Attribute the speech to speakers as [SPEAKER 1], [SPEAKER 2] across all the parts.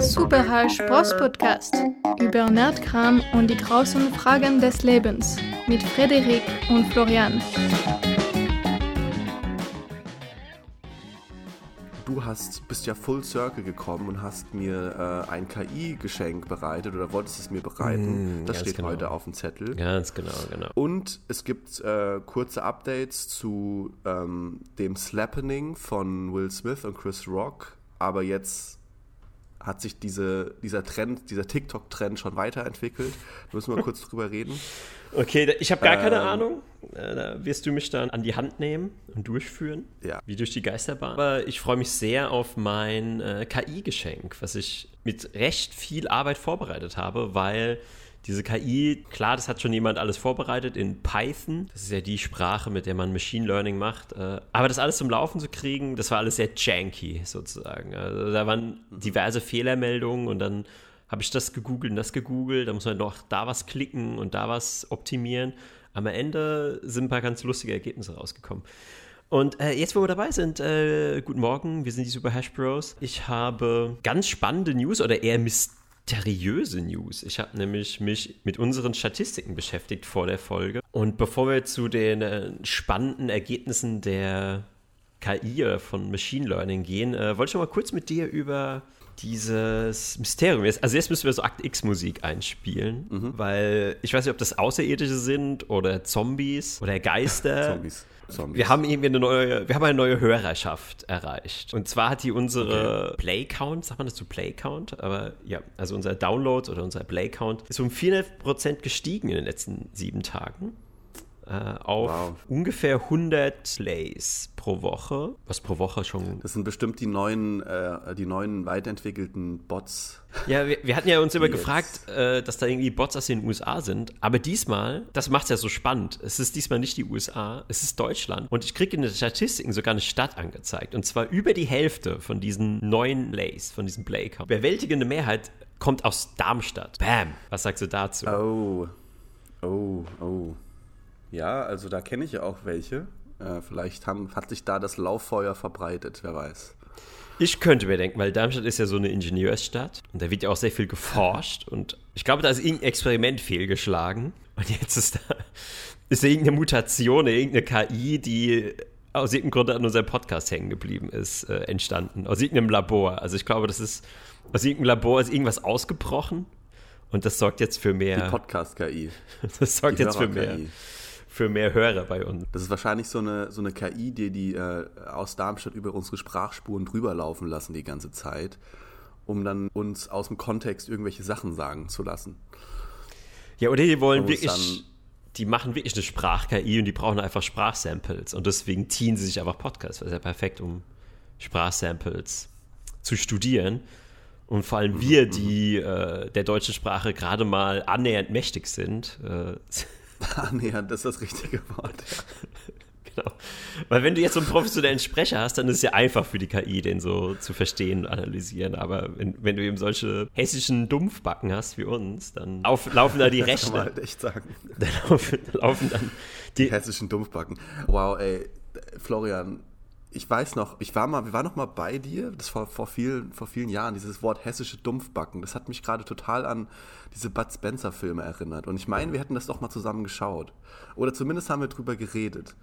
[SPEAKER 1] Superhall Spross-Podcast über Nerdkram und die großen Fragen des Lebens mit Frederik und Florian.
[SPEAKER 2] Du hast, bist ja full circle gekommen und hast mir äh, ein KI-Geschenk bereitet oder wolltest es mir bereiten.
[SPEAKER 3] Mm,
[SPEAKER 2] das steht
[SPEAKER 3] genau.
[SPEAKER 2] heute auf dem Zettel.
[SPEAKER 3] Ganz genau, genau.
[SPEAKER 2] Und es gibt äh, kurze Updates zu ähm, dem Slappening von Will Smith und Chris Rock. Aber jetzt hat sich diese, dieser Trend, dieser TikTok-Trend schon weiterentwickelt. Da müssen wir kurz drüber reden.
[SPEAKER 3] Okay, ich habe gar keine
[SPEAKER 2] Ähm.
[SPEAKER 3] Ahnung. Äh, Da wirst du mich dann an die Hand nehmen und durchführen.
[SPEAKER 2] Ja.
[SPEAKER 3] Wie durch die Geisterbahn. Aber ich freue mich sehr auf mein äh, KI-Geschenk, was ich mit recht viel Arbeit vorbereitet habe, weil diese KI, klar, das hat schon jemand alles vorbereitet in Python. Das ist ja die Sprache, mit der man Machine Learning macht. Äh, Aber das alles zum Laufen zu kriegen, das war alles sehr janky sozusagen. Also da waren diverse Fehlermeldungen und dann habe ich das gegoogelt und das gegoogelt. Da muss man noch da was klicken und da was optimieren. Am Ende sind ein paar ganz lustige Ergebnisse rausgekommen. Und äh, jetzt, wo wir dabei sind, äh, guten Morgen, wir sind die Super Hash Bros. Ich habe ganz spannende News oder eher mysteriöse News. Ich habe nämlich mich mit unseren Statistiken beschäftigt vor der Folge. Und bevor wir zu den äh, spannenden Ergebnissen der KI oder von Machine Learning gehen, äh, wollte ich noch mal kurz mit dir über dieses Mysterium. Jetzt- Also jetzt müssen wir so Akt X Musik einspielen, weil ich weiß nicht, ob das Außerirdische sind oder Zombies oder Geister.
[SPEAKER 2] Zombies. Zombies.
[SPEAKER 3] Wir haben irgendwie eine neue, wir haben eine neue Hörerschaft erreicht. Und zwar hat die unsere Play-Count, sagt man das zu Play-Count? Aber ja, also unser Download oder unser Play-Count ist um 400% gestiegen in den letzten sieben Tagen. Äh, auf
[SPEAKER 2] Wow.
[SPEAKER 3] ungefähr 100 Plays pro Woche, was pro Woche schon
[SPEAKER 2] Das sind bestimmt die neuen, äh, die neuen weiterentwickelten Bots.
[SPEAKER 3] Ja, wir, wir hatten ja uns immer
[SPEAKER 2] Jetzt.
[SPEAKER 3] gefragt, äh, dass da irgendwie Bots aus den USA sind. Aber diesmal, das macht es ja so spannend. Es ist diesmal nicht die USA, es ist Deutschland. Und ich kriege in den Statistiken sogar eine Stadt angezeigt. Und zwar über die Hälfte von diesen neuen Lays, von diesem Play-Count. Überwältigende Mehrheit kommt aus Darmstadt. Bam! Was sagst du dazu?
[SPEAKER 2] Oh, oh, oh. Ja, also da kenne ich ja auch welche. Äh, vielleicht haben, hat sich da das Lauffeuer verbreitet, wer weiß.
[SPEAKER 3] Ich könnte mir denken, weil Darmstadt ist ja so eine Ingenieursstadt und da wird ja auch sehr viel geforscht und ich glaube, da ist irgendein Experiment fehlgeschlagen und jetzt ist da, ist da irgendeine Mutation, irgendeine KI, die aus irgendeinem Grund an unserem Podcast hängen geblieben ist, äh, entstanden. Aus irgendeinem Labor. Also ich glaube, das ist, aus irgendeinem Labor ist irgendwas ausgebrochen und das sorgt jetzt für
[SPEAKER 2] Die
[SPEAKER 3] mehr,
[SPEAKER 2] Podcast-KI.
[SPEAKER 3] das sorgt
[SPEAKER 2] die
[SPEAKER 3] jetzt für mehr. Für mehr Hörer bei uns.
[SPEAKER 2] Das ist wahrscheinlich so eine, so eine KI, die, die äh, aus Darmstadt über unsere Sprachspuren drüber laufen lassen die ganze Zeit, um dann uns aus dem Kontext irgendwelche Sachen sagen zu lassen.
[SPEAKER 3] Ja, oder die wollen wirklich, die machen wirklich eine Sprach-KI und die brauchen einfach Sprachsamples und deswegen ziehen sie sich einfach Podcasts, weil es ja perfekt, um Sprachsamples zu studieren. Und vor allem wir, die äh, der deutschen Sprache gerade mal annähernd mächtig sind, äh,
[SPEAKER 2] Annähernd ist das richtige Wort.
[SPEAKER 3] genau. Weil wenn du jetzt so einen professionellen Sprecher hast, dann ist es ja einfach für die KI, den so zu verstehen und analysieren. Aber wenn, wenn du eben solche hessischen Dumpfbacken hast wie uns, dann lauf, laufen da die
[SPEAKER 2] Das kann man
[SPEAKER 3] Rechner.
[SPEAKER 2] halt echt sagen.
[SPEAKER 3] Dann laufen, laufen dann die,
[SPEAKER 2] Hessischen Dumpfbacken. Wow, ey, Florian, ich weiß noch, ich war mal, wir waren noch mal bei dir, das war vor vielen, vor vielen Jahren, dieses Wort hessische Dumpfbacken, das hat mich gerade total an diese Bud Spencer Filme erinnert. Und ich meine, wir hätten das doch mal zusammen geschaut. Oder zumindest haben wir drüber geredet.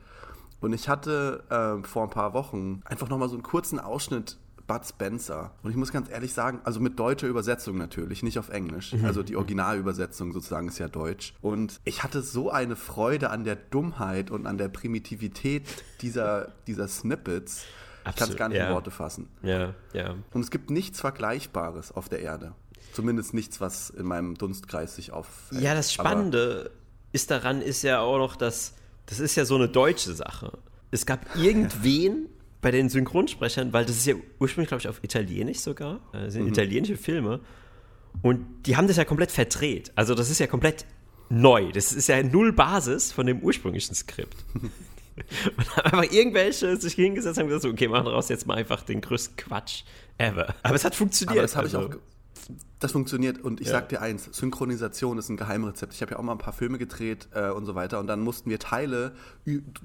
[SPEAKER 2] Und ich hatte ähm, vor ein paar Wochen einfach noch mal so einen kurzen Ausschnitt Bud Spencer. Und ich muss ganz ehrlich sagen, also mit deutscher Übersetzung natürlich, nicht auf Englisch. Also die Originalübersetzung sozusagen ist ja deutsch. Und ich hatte so eine Freude an der Dummheit und an der Primitivität dieser, dieser Snippets. Ich kann es
[SPEAKER 3] Absolut,
[SPEAKER 2] gar nicht
[SPEAKER 3] ja.
[SPEAKER 2] in Worte fassen.
[SPEAKER 3] Ja, ja.
[SPEAKER 2] Und es gibt nichts Vergleichbares auf der Erde. Zumindest nichts, was in meinem Dunstkreis sich auf.
[SPEAKER 3] Ja, das Spannende ist daran ist ja auch noch, dass das ist ja so eine deutsche Sache. Es gab irgendwen bei den Synchronsprechern, weil das ist ja ursprünglich, glaube ich, auf Italienisch sogar, äh, das sind italienische Filme, und die haben das ja komplett verdreht. Also das ist ja komplett neu. Das ist ja null Basis von dem ursprünglichen Skript. Und haben einfach irgendwelche sich hingesetzt und haben gesagt, okay, machen daraus jetzt mal einfach den größten Quatsch ever. Aber es hat funktioniert.
[SPEAKER 2] Aber das habe ich
[SPEAKER 3] also.
[SPEAKER 2] auch. ge- Das funktioniert und ich
[SPEAKER 3] Ja.
[SPEAKER 2] sag dir eins, Synchronisation ist ein Geheimrezept. Ich habe ja auch mal ein paar Filme gedreht äh, und so weiter und dann mussten wir Teile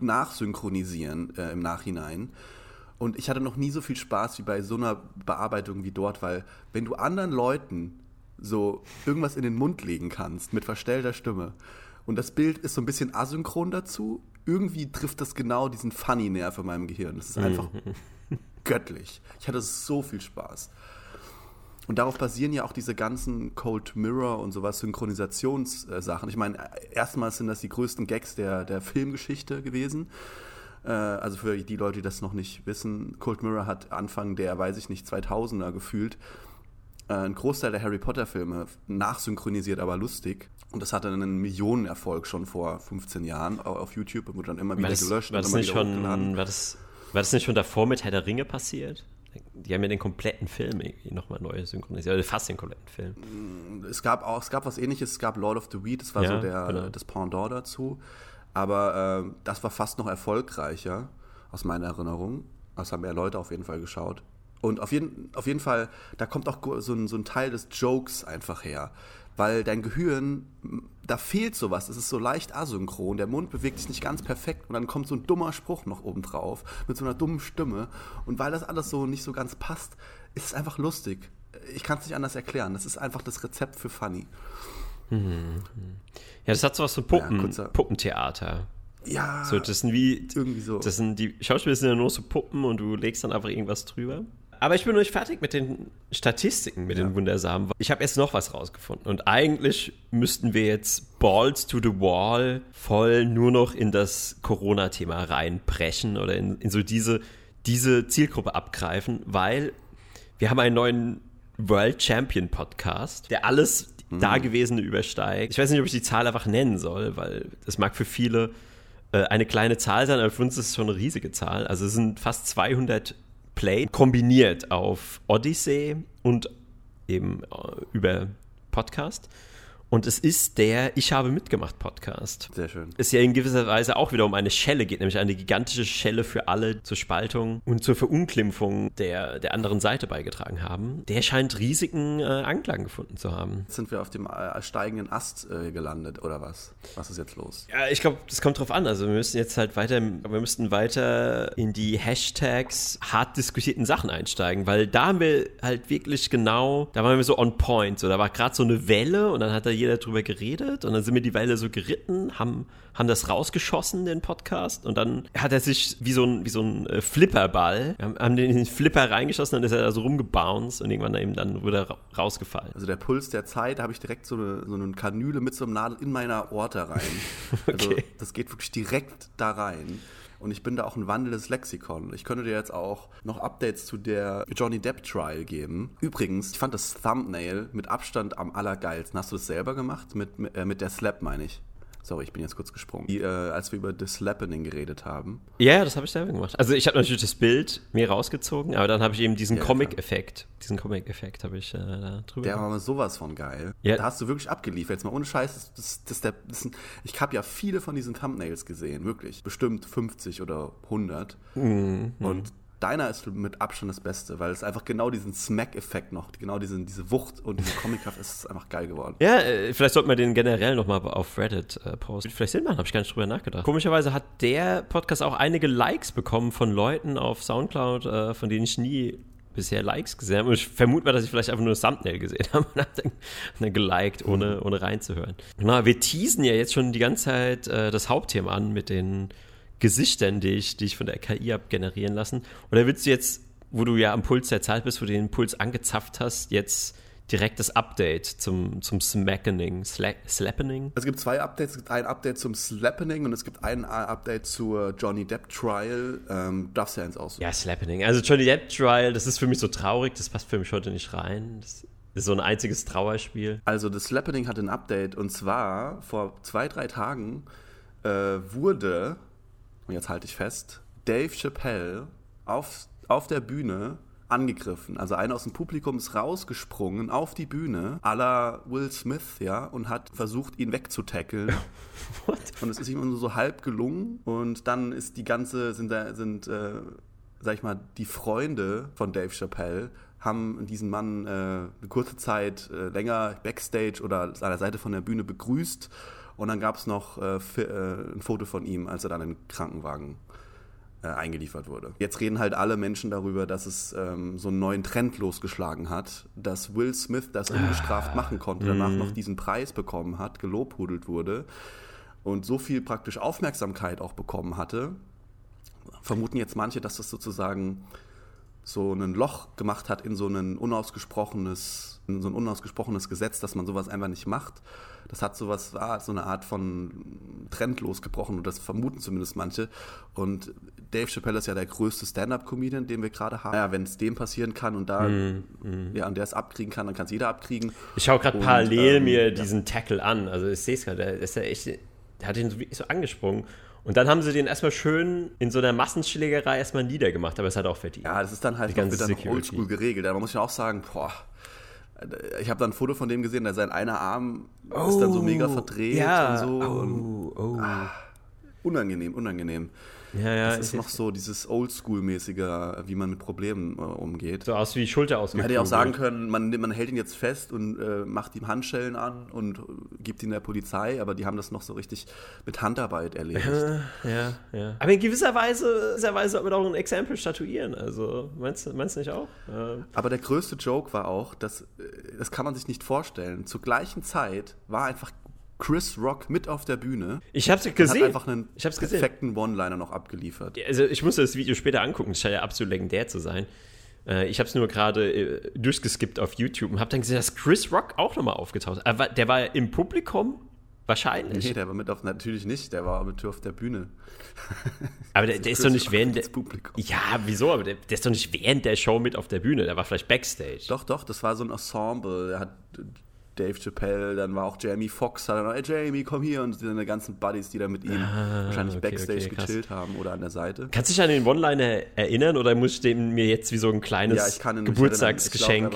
[SPEAKER 2] nachsynchronisieren äh, im Nachhinein. Und ich hatte noch nie so viel Spaß wie bei so einer Bearbeitung wie dort, weil wenn du anderen Leuten so irgendwas in den Mund legen kannst mit verstellter Stimme und das Bild ist so ein bisschen asynchron dazu, irgendwie trifft das genau diesen Funny-Nerv in meinem Gehirn. Das ist einfach göttlich. Ich hatte so viel Spaß. Und darauf basieren ja auch diese ganzen Cold Mirror und sowas, Synchronisationssachen. Ich meine, erstmals sind das die größten Gags der, der Filmgeschichte gewesen. Äh, also für die Leute, die das noch nicht wissen, Cold Mirror hat Anfang der, weiß ich nicht, 2000er gefühlt äh, einen Großteil der Harry Potter Filme nachsynchronisiert, aber lustig. Und das hatte einen Millionenerfolg schon vor 15 Jahren auf YouTube und wurde dann immer wieder
[SPEAKER 3] das,
[SPEAKER 2] gelöscht.
[SPEAKER 3] War das, nicht schon, war, das, war das nicht schon davor mit Herr der Ringe passiert? Die haben ja den kompletten Film nochmal neu synchronisiert, also fast den kompletten Film.
[SPEAKER 2] Es gab auch, es gab was ähnliches, es gab Lord of the Weed, das war ja, so der, genau. das Pendant dazu. Aber äh, das war fast noch erfolgreicher, aus meiner Erinnerung. Das haben mehr Leute auf jeden Fall geschaut. Und auf jeden, auf jeden Fall, da kommt auch so ein, so ein Teil des Jokes einfach her. Weil dein Gehirn, da fehlt sowas. Es ist so leicht asynchron. Der Mund bewegt sich nicht ganz perfekt. Und dann kommt so ein dummer Spruch noch oben drauf. Mit so einer dummen Stimme. Und weil das alles so nicht so ganz passt, ist es einfach lustig. Ich kann es nicht anders erklären. Das ist einfach das Rezept für Funny.
[SPEAKER 3] Mhm. Ja, das hat so was von Puppen, ja, Puppentheater.
[SPEAKER 2] Ja,
[SPEAKER 3] so, das sind wie, irgendwie so. Das sind die Schauspieler sind ja nur so Puppen und du legst dann einfach irgendwas drüber. Aber ich bin noch nicht fertig mit den Statistiken, mit ja. den Wundersamen. Ich habe jetzt noch was rausgefunden. Und eigentlich müssten wir jetzt Balls to the Wall voll nur noch in das Corona-Thema reinbrechen oder in, in so diese, diese Zielgruppe abgreifen, weil wir haben einen neuen World Champion Podcast, der alles mhm. Dagewesene übersteigt. Ich weiß nicht, ob ich die Zahl einfach nennen soll, weil das mag für viele äh, eine kleine Zahl sein, aber für uns ist es schon eine riesige Zahl. Also es sind fast 200 Play kombiniert auf Odyssey und eben äh, über Podcast. Und es ist der Ich habe mitgemacht Podcast.
[SPEAKER 2] Sehr schön.
[SPEAKER 3] Ist ja in gewisser Weise auch wieder um eine Schelle geht, nämlich eine gigantische Schelle für alle zur Spaltung und zur Verunglimpfung der, der anderen Seite beigetragen haben. Der scheint riesigen äh, Anklang gefunden zu haben.
[SPEAKER 2] Jetzt sind wir auf dem äh, steigenden Ast äh, gelandet, oder was? Was ist jetzt los?
[SPEAKER 3] Ja, ich glaube, das kommt drauf an. Also wir müssen jetzt halt weiter, wir müssten weiter in die Hashtags hart diskutierten Sachen einsteigen, weil da haben wir halt wirklich genau, da waren wir so on point. So, da war gerade so eine Welle und dann hat da jeder jeder drüber geredet und dann sind wir die Weile so geritten, haben, haben das rausgeschossen, den Podcast, und dann hat er sich wie so ein, wie so ein äh, Flipperball, haben, den in den Flipper reingeschossen, dann ist er da so rumgebounced und irgendwann eben dann wieder rausgefallen.
[SPEAKER 2] Also der Puls der Zeit, da habe ich direkt so eine, so eine Kanüle mit so einem Nadel in meiner Orte rein. Also okay. Also das geht wirklich direkt da rein. Und ich bin da auch ein wandelndes Lexikon. Ich könnte dir jetzt auch noch Updates zu der Johnny Depp Trial geben. Übrigens, ich fand das Thumbnail mit Abstand am allergeilsten. Hast du das selber gemacht? Mit, mit, äh, mit der Slap, meine ich. Sorry, ich bin jetzt kurz gesprungen. Die, äh, als wir über The Slappening geredet haben.
[SPEAKER 3] Ja, das habe ich selber gemacht. Also ich habe natürlich das Bild mir rausgezogen, aber dann habe ich eben diesen ja, Comic-Effekt, diesen Comic-Effekt habe ich äh, da drüber.
[SPEAKER 2] Der war mal sowas von geil. Ja. Da hast du wirklich abgeliefert. Jetzt mal ohne Scheiß, das, das, das, der, das ich habe ja viele von diesen Thumbnails gesehen, wirklich. Bestimmt 50 oder 100. Mhm. Und deiner ist mit Abstand das Beste, weil es einfach genau diesen Smack-Effekt noch, genau diesen, diese Wucht und diese Comic-Kraft ist einfach geil geworden.
[SPEAKER 3] Ja, äh, vielleicht sollten wir den generell nochmal auf Reddit äh, posten. Vielleicht Sinn machen, habe ich gar nicht drüber nachgedacht. Komischerweise hat der Podcast auch einige Likes bekommen von Leuten auf Soundcloud, äh, von denen ich nie bisher Likes gesehen habe. Und ich vermute mal, dass ich vielleicht einfach nur das Thumbnail gesehen habe und habe dann, geliked, ohne, ohne reinzuhören. Na, wir teasen ja jetzt schon die ganze Zeit äh, das Hauptthema an mit den Gesichtern, die ich, die ich von der KI habe generieren lassen? Oder willst du jetzt, wo du ja am Puls der Zeit bist, wo du den Puls angezapft hast, jetzt direkt das Update zum, zum Smackening, Sla Slappening?
[SPEAKER 2] Es gibt zwei Updates. Es gibt ein Update zum Slappening und es gibt ein Update zur Johnny Depp Trial. Ähm, darfst du ja eins aussuchen.
[SPEAKER 3] Ja, Slappening. Also Johnny Depp Trial, das ist für mich so traurig, das passt für mich heute nicht rein. Das ist so ein einziges Trauerspiel.
[SPEAKER 2] Also das Slappening hat ein Update und zwar vor zwei, drei Tagen äh, wurde und jetzt halte ich fest, Dave Chappelle auf, auf der Bühne angegriffen. Also einer aus dem Publikum ist rausgesprungen auf die Bühne, à la Will Smith, ja, und hat versucht, ihn wegzutackeln. und es ist ihm nur so halb gelungen. Und dann ist die ganze, sind, sind äh, sag ich mal, die Freunde von Dave Chappelle haben diesen Mann äh, eine kurze Zeit äh, länger backstage oder an der Seite von der Bühne begrüßt und dann gab es noch äh, äh, ein Foto von ihm, als er dann in den Krankenwagen äh, eingeliefert wurde. Jetzt reden halt alle Menschen darüber, dass es ähm, so einen neuen Trend losgeschlagen hat, dass Will Smith das ungestraft ah, machen konnte, danach noch diesen Preis bekommen hat, gelobhudelt wurde und so viel praktisch Aufmerksamkeit auch bekommen hatte, vermuten jetzt manche, dass das sozusagen so ein Loch gemacht hat in so ein unausgesprochenes, in so ein unausgesprochenes Gesetz, dass man sowas einfach nicht macht. Das hat sowas, war so eine Art von Trend losgebrochen und das vermuten zumindest manche. Und Dave Chappelle ist ja der größte Stand-up-Comedian, den wir gerade haben. Ja, wenn es dem passieren kann und da, mm, mm. ja, und der es abkriegen kann, dann kann es jeder abkriegen.
[SPEAKER 3] Ich schaue gerade parallel ähm, mir diesen ja. Tackle an. Also ich sehe es gerade, der ist ja echt, der hat ihn so, so angesprungen. Und dann haben sie den erstmal schön in so einer Massenschlägerei erstmal niedergemacht, aber es hat auch verdient.
[SPEAKER 2] Ja, das ist dann halt Die noch, oldschool geregelt. Da muss ich auch sagen, boah, ich habe dann ein Foto von dem gesehen, der sein einer Arm oh, ist dann so mega verdreht ja. und so. Oh, und, oh. Ah, unangenehm, unangenehm. Ja, ja, das ist noch so dieses Oldschool-mäßige, wie man mit Problemen äh, umgeht.
[SPEAKER 3] So aus wie Schulter aus.
[SPEAKER 2] Man hätte ja auch sagen können, man, man hält ihn jetzt fest und äh, macht ihm Handschellen an und gibt ihn der Polizei, aber die haben das noch so richtig mit Handarbeit erledigt.
[SPEAKER 3] ja, ja. Aber in gewisser Weise, gewisser Weise sollte man auch ein Exempel statuieren. Also, meinst du meinst nicht auch?
[SPEAKER 2] Ja. Aber der größte Joke war auch, dass, äh, das kann man sich nicht vorstellen, zur gleichen Zeit war einfach Chris Rock mit auf der Bühne.
[SPEAKER 3] Ich hab's gesehen. Hat
[SPEAKER 2] einfach einen ich hab's perfekten One-Liner noch abgeliefert.
[SPEAKER 3] Also ich musste das Video später angucken, das scheint ja absolut legendär zu sein. Äh, ich habe es nur gerade äh, durchgeskippt auf YouTube und habe dann gesehen, dass Chris Rock auch nochmal aufgetaucht ist. Der war im Publikum wahrscheinlich.
[SPEAKER 2] Nee, der war mit auf, natürlich nicht, der war mit auf der Bühne.
[SPEAKER 3] Aber der, der ist doch nicht während der. Ja, wieso? Aber der, der, ist doch nicht während der Show mit auf der Bühne, der war vielleicht Backstage.
[SPEAKER 2] Doch, doch, das war so ein Ensemble. Der hat Dave Chappelle, dann war auch Jamie Foxx, hat dann auch, hey Jamie, komm hier und seine ganzen Buddies, die da mit ihm ah, wahrscheinlich okay, Backstage okay, gechillt haben oder an der Seite.
[SPEAKER 3] Kannst du dich an den One-Liner erinnern oder muss ich dem mir jetzt wie so ein kleines ja, Geburtstagsgeschenk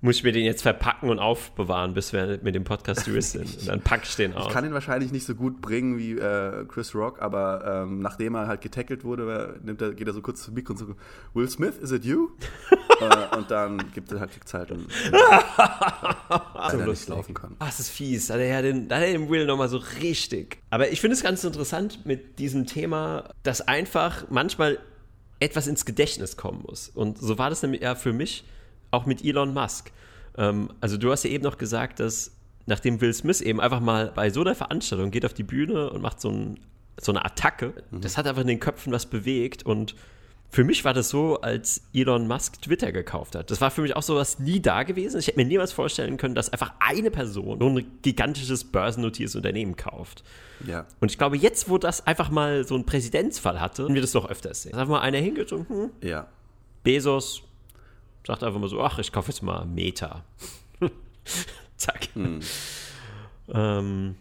[SPEAKER 3] muss ich mir den jetzt verpacken und aufbewahren, bis wir mit dem Podcast durch sind. Und dann pack ich den aus.
[SPEAKER 2] Ich kann ihn wahrscheinlich nicht so gut bringen wie äh, Chris Rock, aber ähm, nachdem er halt getackelt wurde, nimmt er, geht er so kurz zum Mikro und so, Will Smith, is it you? äh, und dann gibt er halt, gibt's halt einen,
[SPEAKER 3] so nicht laufen kann. Ach, das ist fies. Da hat er den, da hat er den Will nochmal so richtig. Aber ich finde es ganz interessant mit diesem Thema, dass einfach manchmal etwas ins Gedächtnis kommen muss. Und so war das nämlich ja für mich auch mit Elon Musk. Ähm, also du hast ja eben noch gesagt, dass nachdem Will Smith eben einfach mal bei so einer Veranstaltung geht auf die Bühne und macht so, ein, so eine Attacke, mhm. das hat einfach in den Köpfen was bewegt und für mich war das so, als Elon Musk Twitter gekauft hat. Das war für mich auch so was nie da gewesen. Ich hätte mir niemals vorstellen können, dass einfach eine Person so ein gigantisches börsennotiertes Unternehmen kauft. Ja. Und ich glaube, jetzt, wo das einfach mal so einen Präzedenzfall hatte, werden wir das doch öfters sehen. Dass einfach mal einer hingeht und, hm, ja. Bezos, Sagt einfach mal so, ach, ich kaufe jetzt mal Meta. Zack. Hm.
[SPEAKER 2] Ähm.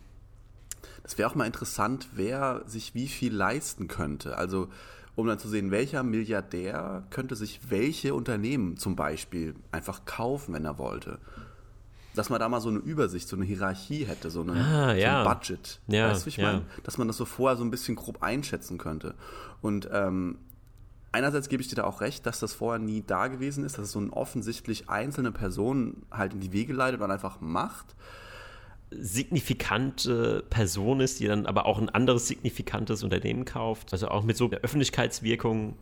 [SPEAKER 2] Das wäre auch mal interessant, wer sich wie viel leisten könnte. Also, um dann zu sehen, welcher Milliardär könnte sich welche Unternehmen zum Beispiel einfach kaufen, wenn er wollte. Dass man da mal so eine Übersicht, so eine Hierarchie hätte, so, eine, ah, ja. so ein Budget. Ja, weißt du, ich ja. meine? Dass man das so vorher so ein bisschen grob einschätzen könnte. Und ähm, einerseits gebe ich dir da auch recht, dass das vorher nie da gewesen ist, dass es so eine offensichtlich einzelne Person halt in die Wege leitet und einfach macht.
[SPEAKER 3] Signifikante Person ist, die dann aber auch ein anderes signifikantes Unternehmen kauft. Also auch mit so einer Öffentlichkeitswirkung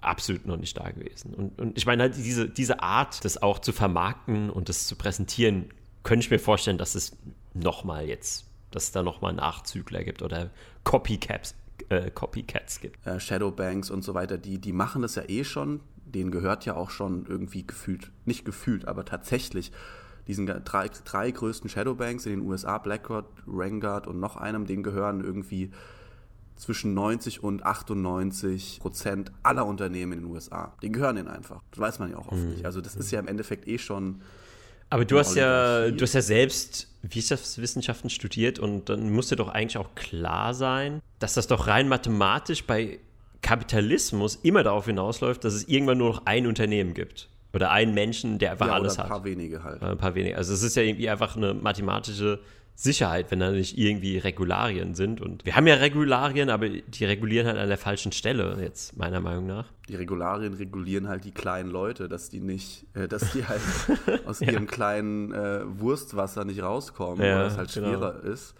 [SPEAKER 3] absolut noch nicht da gewesen. Und, und ich meine halt diese, diese Art, das auch zu vermarkten und das zu präsentieren, könnte ich mir vorstellen, dass es nochmal jetzt, dass es da nochmal Nachzügler gibt oder Copycats, äh, Copycats gibt.
[SPEAKER 2] Äh, Shadowbanks und so weiter, die, die machen das ja eh schon. Denen gehört ja auch schon irgendwie gefühlt, nicht gefühlt, aber tatsächlich diesen drei, drei größten Shadowbanks in den USA, BlackRock, Vanguard und noch einem, denen gehören irgendwie zwischen 90 und 98 Prozent aller Unternehmen in den USA. Die gehören denen einfach. Das weiß man ja auch oft mhm. nicht. Also das ist ja im Endeffekt eh schon
[SPEAKER 3] aber du hast ja, du hast ja selbst Wirtschaftswissenschaften studiert und dann muss dir doch eigentlich auch klar sein, dass das doch rein mathematisch bei Kapitalismus immer darauf hinausläuft, dass es irgendwann nur noch ein Unternehmen gibt. Oder einen Menschen, der einfach ja, alles hat.
[SPEAKER 2] Ein paar wenige halt.
[SPEAKER 3] Ein paar wenige. Also es ist ja irgendwie einfach eine mathematische Sicherheit, wenn da nicht irgendwie Regularien sind. Und wir haben ja Regularien, aber die regulieren halt an der falschen Stelle, jetzt meiner Meinung nach.
[SPEAKER 2] Die Regularien regulieren halt die kleinen Leute, dass die nicht, äh, dass die halt aus ja. ihrem kleinen äh, Wurstwasser nicht rauskommen, ja, weil es halt genau. schwerer genau. ist.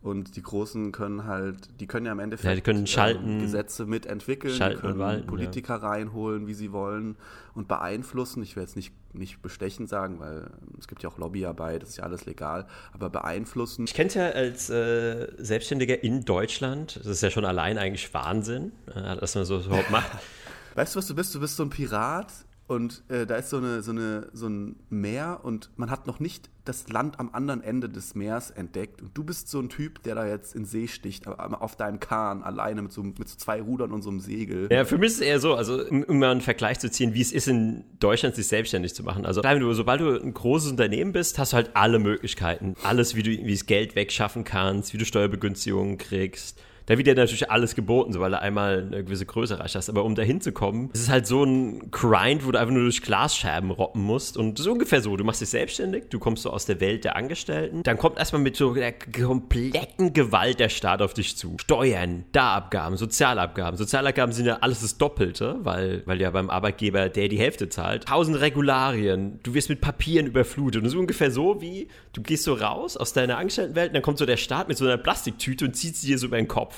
[SPEAKER 2] Und die Großen können halt, die können ja im Endeffekt
[SPEAKER 3] ja, die können schalten,
[SPEAKER 2] ähm, Gesetze mitentwickeln,
[SPEAKER 3] schalten
[SPEAKER 2] die können
[SPEAKER 3] walten,
[SPEAKER 2] Politiker ja. reinholen, wie sie wollen und beeinflussen. Ich will jetzt nicht, nicht bestechend sagen, weil es gibt ja auch Lobbyarbeit, das ist ja alles legal, aber beeinflussen.
[SPEAKER 3] Ich kenne es ja als äh, Selbstständiger in Deutschland, das ist ja schon allein eigentlich Wahnsinn, äh, dass man so überhaupt macht.
[SPEAKER 2] Weißt du, was du bist? Du bist so ein Pirat und äh, da ist so, eine, so, eine, so ein Meer und man hat noch nicht das Land am anderen Ende des Meers entdeckt. Und du bist so ein Typ, der da jetzt in See sticht, auf deinem Kahn, alleine mit so, mit so zwei Rudern und so einem Segel.
[SPEAKER 3] Ja, für mich ist es eher so, also um mal einen Vergleich zu ziehen, wie es ist in Deutschland, sich selbstständig zu machen. Also sobald du ein großes Unternehmen bist, hast du halt alle Möglichkeiten. Alles, wie du irgendwie das Geld wegschaffen kannst, wie du Steuerbegünstigungen kriegst da wird ja natürlich alles geboten, so weil du einmal eine gewisse Größe erreicht hast. Aber um da hinzukommen, es ist halt so ein Grind, wo du einfach nur durch Glasscherben roppen musst. Und das ist ungefähr so. Du machst dich selbstständig, du kommst so aus der Welt der Angestellten. Dann kommt erstmal mit so der kompletten Gewalt der Staat auf dich zu. Steuern, Da-Abgaben, Sozialabgaben. Sozialabgaben sind ja alles das Doppelte, weil, weil ja beim Arbeitgeber der die Hälfte zahlt. Tausend Regularien, du wirst mit Papieren überflutet. Und das ist ungefähr so wie, du gehst so raus aus deiner Angestelltenwelt und dann kommt so der Staat mit so einer Plastiktüte und zieht sie dir so über den Kopf.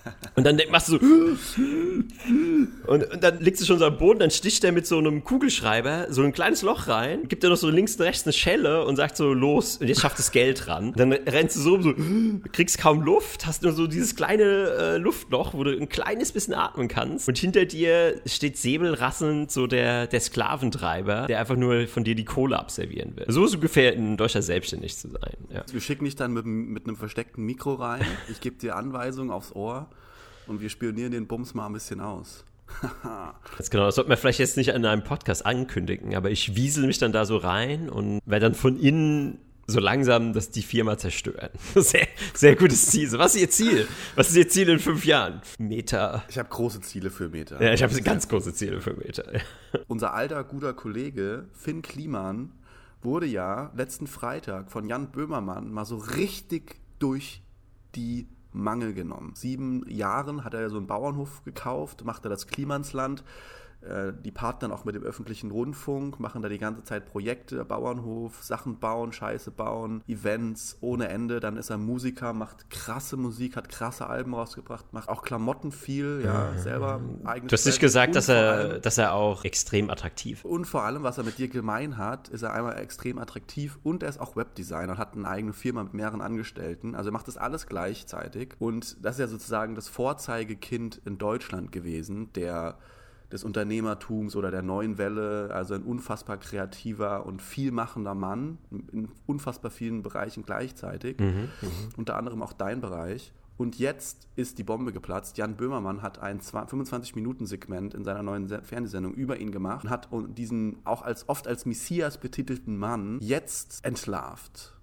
[SPEAKER 3] Und dann machst du so. Und, und, dann liegst du schon so am Boden, dann sticht er mit so einem Kugelschreiber so ein kleines Loch rein, gibt dir noch so links und rechts eine Schelle und sagt so, los, und jetzt schafft das Geld ran. Dann rennst du so um, so, kriegst kaum Luft, hast nur so dieses kleine äh, Luftloch, wo du ein kleines bisschen atmen kannst. Und hinter dir steht säbelrasselnd so der, der Sklaventreiber, der einfach nur von dir die Kohle abservieren will. So ist ungefähr in Deutschland selbstständig zu sein. Ja.
[SPEAKER 2] Wir schicken dich dann mit, mit einem versteckten Mikro rein. Ich gebe dir Anweisungen aufs Ohr und wir spionieren den Bums mal ein bisschen aus.
[SPEAKER 3] Ganz genau, das sollte man vielleicht jetzt nicht in einem Podcast ankündigen, aber ich wiesel mich dann da so rein und werde dann von innen so langsam dass die Firma zerstören. Sehr, sehr gutes Ziel. So, was ist Ihr Ziel? Was ist Ihr Ziel in fünf Jahren? Meta.
[SPEAKER 2] Ich habe große Ziele für Meta.
[SPEAKER 3] Ja, ich habe ganz große Ziele für Meta.
[SPEAKER 2] Unser alter, guter Kollege Finn Kliman wurde ja letzten Freitag von Jan Böhmermann mal so richtig durch die Mangel genommen. Sieben Jahren hat er so einen Bauernhof gekauft, macht er das Klimansland. Äh, die partnern auch mit dem öffentlichen Rundfunk, machen da die ganze Zeit Projekte, Bauernhof, Sachen bauen, Scheiße bauen, Events ohne Ende. Dann ist er Musiker, macht krasse Musik, hat krasse Alben rausgebracht, macht auch Klamotten viel, ja, selber
[SPEAKER 3] eigenes. Du hast nicht gesagt, dass er, dass er auch extrem attraktiv
[SPEAKER 2] Und vor allem, was er mit dir gemein hat, ist er einmal extrem attraktiv und er ist auch Webdesigner und hat eine eigene Firma mit mehreren Angestellten. Also er macht das alles gleichzeitig. Und das ist ja sozusagen das Vorzeigekind in Deutschland gewesen, der des Unternehmertums oder der neuen Welle, also ein unfassbar kreativer und vielmachender Mann in unfassbar vielen Bereichen gleichzeitig, mhm, mhm. unter anderem auch dein Bereich. Und jetzt ist die Bombe geplatzt. Jan Böhmermann hat ein 25-Minuten-Segment in seiner neuen Fernsehsendung über ihn gemacht und hat diesen auch als oft als Messias betitelten Mann jetzt entlarvt.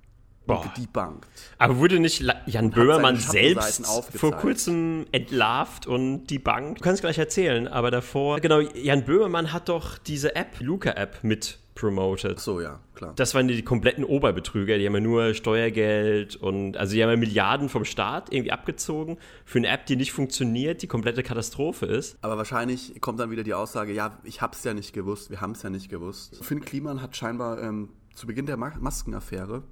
[SPEAKER 2] Boah. gedebunked.
[SPEAKER 3] Aber wurde nicht Jan Böhmermann selbst vor kurzem entlarvt und debunked? Du kannst gleich erzählen, aber davor, genau, Jan Böhmermann hat doch diese App, Luca-App mit promoted.
[SPEAKER 2] So, ja, klar.
[SPEAKER 3] Das waren die kompletten Oberbetrüger, die haben ja nur Steuergeld und also die haben ja Milliarden vom Staat irgendwie abgezogen für eine App, die nicht funktioniert, die komplette Katastrophe ist.
[SPEAKER 2] Aber wahrscheinlich kommt dann wieder die Aussage, ja, ich hab's ja nicht gewusst, wir haben es ja nicht gewusst. Finn Kliman hat scheinbar ähm, zu Beginn der Maskenaffäre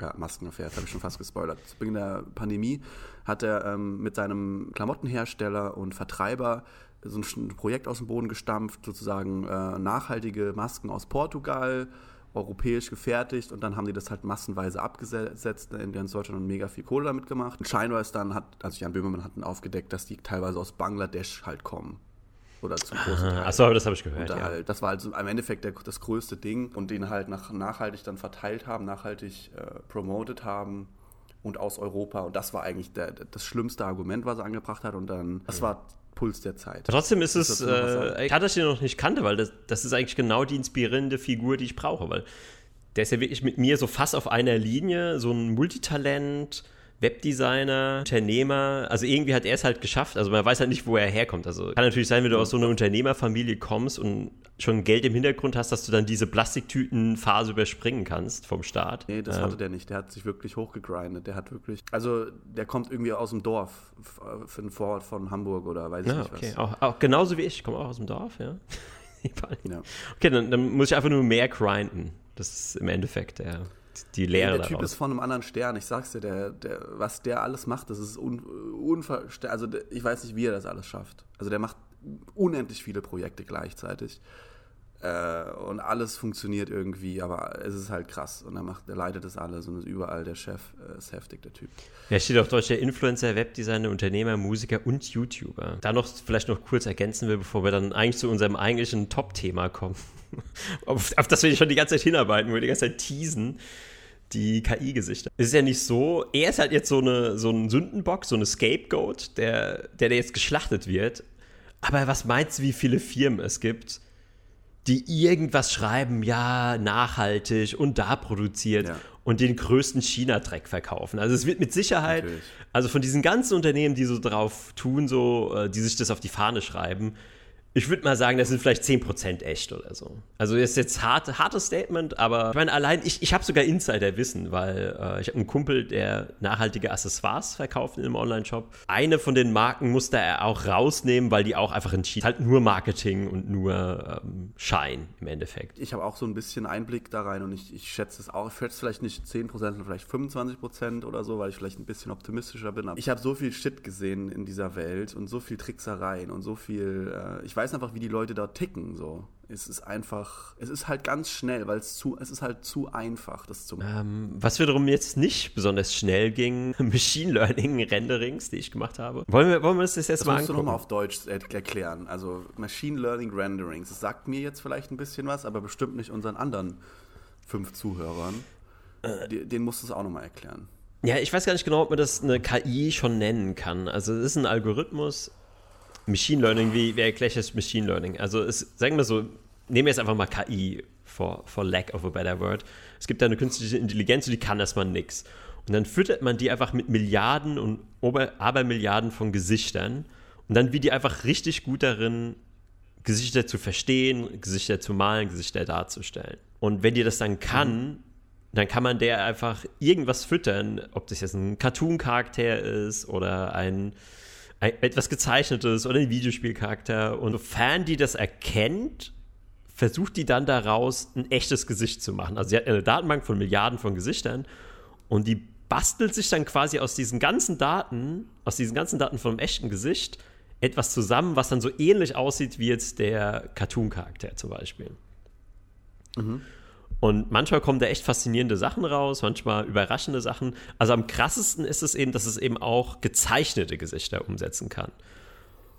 [SPEAKER 2] ja, Maskenaffäre, habe ich schon fast gespoilert. Zu Beginn der Pandemie hat er ähm, mit seinem Klamottenhersteller und Vertreiber so ein Projekt aus dem Boden gestampft, sozusagen äh, nachhaltige Masken aus Portugal, europäisch gefertigt und dann haben die das halt massenweise abgesetzt in ganz Deutschland und mega viel Kohle damit gemacht. Und scheinbar ist dann, hat, also Jan Böhmermann hat aufgedeckt, dass die teilweise aus Bangladesch halt kommen oder zum großen Teil.
[SPEAKER 3] Achso, das habe ich gehört. Ja.
[SPEAKER 2] Halt, das war halt so im Endeffekt der, das größte Ding und den halt nach, nachhaltig dann verteilt haben, nachhaltig äh, promoted haben und aus Europa. Und das war eigentlich der, das schlimmste Argument, was er angebracht hat. Und dann, das war Puls der Zeit.
[SPEAKER 3] Trotzdem ist es, äh, ich hatte das hier noch nicht kannte, weil das, das ist eigentlich genau die inspirierende Figur, die ich brauche, weil der ist ja wirklich mit mir so fast auf einer Linie, so ein Multitalent, Webdesigner, Unternehmer, also irgendwie hat er es halt geschafft. Also man weiß halt nicht, wo er herkommt. Also kann natürlich sein, wenn du aus so einer Unternehmerfamilie kommst und schon Geld im Hintergrund hast, dass du dann diese Plastiktütenphase überspringen kannst vom Start.
[SPEAKER 2] Nee, das ähm. hatte der nicht. Der hat sich wirklich hochgegrindet. Der hat wirklich, also der kommt irgendwie aus dem Dorf, für den Vorort von Hamburg oder weiß ich ja, nicht
[SPEAKER 3] okay.
[SPEAKER 2] was.
[SPEAKER 3] Auch, auch genauso wie ich. Ich komme auch aus dem Dorf, ja. ja. Okay, dann, dann muss ich einfach nur mehr grinden. Das ist im Endeffekt der die Lehre
[SPEAKER 2] Der Typ
[SPEAKER 3] daraus.
[SPEAKER 2] ist von einem anderen Stern. Ich sag's dir, der, der, was der alles macht, das ist un, unverständlich. Also ich weiß nicht, wie er das alles schafft. Also der macht unendlich viele Projekte gleichzeitig. Äh, und alles funktioniert irgendwie, aber es ist halt krass. Und er macht, er leitet das alles und ist überall der Chef. Äh, ist heftig, der Typ.
[SPEAKER 3] Ja, steht auf Deutsch der Influencer, Webdesigner, Unternehmer, Musiker und YouTuber. Da noch vielleicht noch kurz ergänzen will, bevor wir dann eigentlich zu unserem eigentlichen Top-Thema kommen. auf, auf das wir schon die ganze Zeit hinarbeiten, wo wir die ganze Zeit teasen. Die KI-Gesichter. Es ist ja nicht so, er ist halt jetzt so, eine, so ein Sündenbock, so eine Scapegoat, der, der, der jetzt geschlachtet wird. Aber was meinst du, wie viele Firmen es gibt, die irgendwas schreiben, ja, nachhaltig und da produziert
[SPEAKER 2] Ja.
[SPEAKER 3] und den größten China-Dreck verkaufen. Also es wird mit Sicherheit,
[SPEAKER 2] Natürlich.
[SPEAKER 3] also von diesen ganzen Unternehmen, die so drauf tun, so, äh, die sich das auf die Fahne schreiben, ich würde mal sagen, das sind vielleicht 10% echt oder so. Also ist jetzt hart, hartes Statement, aber ich meine, allein, ich, ich habe sogar Insider-Wissen, weil äh, ich habe einen Kumpel, der nachhaltige Accessoires verkauft in einem Online-Shop. Eine von den Marken musste er auch rausnehmen, weil die auch einfach in Cheat, halt nur Marketing und nur ähm, Schein im Endeffekt.
[SPEAKER 2] Ich habe auch so ein bisschen Einblick da rein und ich, ich schätze es auch. Ich schätze vielleicht nicht 10%, sondern vielleicht 25% oder so, weil ich vielleicht ein bisschen optimistischer bin. Aber ich habe so viel Shit gesehen in dieser Welt und so viel Tricksereien und so viel. Äh, ich weiß einfach, wie die Leute da ticken. So. Es ist einfach, es ist halt ganz schnell, weil es zu, es ist halt zu einfach, das zu machen.
[SPEAKER 3] Ähm, was wiederum jetzt nicht besonders schnell ging, Machine Learning Renderings, die ich gemacht habe. Wollen wir, wollen wir uns das jetzt
[SPEAKER 2] Das
[SPEAKER 3] mal
[SPEAKER 2] musst du
[SPEAKER 3] angucken?
[SPEAKER 2] nochmal auf Deutsch er- erklären. Also Machine Learning Renderings. Das sagt mir jetzt vielleicht ein bisschen was, aber bestimmt nicht unseren anderen fünf Zuhörern. Die- Den musst du es auch nochmal erklären.
[SPEAKER 3] Ja, ich weiß gar nicht genau, ob man das eine KI schon nennen kann. Also es ist ein Algorithmus. Machine Learning, wie, wie erkläre ich das Machine Learning? Also es, sagen wir so, nehmen wir jetzt einfach mal KI for, for lack of a better word. Es gibt da eine künstliche Intelligenz und die kann erstmal nix. Und dann füttert man die einfach mit Milliarden und Ober Abermilliarden von Gesichtern und dann wird die einfach richtig gut darin, Gesichter zu verstehen, Gesichter zu malen, Gesichter darzustellen. Und wenn die das dann kann, dann kann man der einfach irgendwas füttern, ob das jetzt ein Cartoon-Charakter ist oder ein, ein etwas gezeichnetes oder ein Videospielcharakter. Und sofern die das erkennt, versucht die dann daraus ein echtes Gesicht zu machen. Also sie hat eine Datenbank von Milliarden von Gesichtern und die bastelt sich dann quasi aus diesen ganzen Daten, aus diesen ganzen Daten von einem echten Gesicht, etwas zusammen, was dann so ähnlich aussieht wie jetzt der Cartoon-Charakter zum Beispiel. Und manchmal kommen da echt faszinierende Sachen raus, manchmal überraschende Sachen. Also am krassesten ist es eben, dass es eben auch gezeichnete Gesichter umsetzen kann.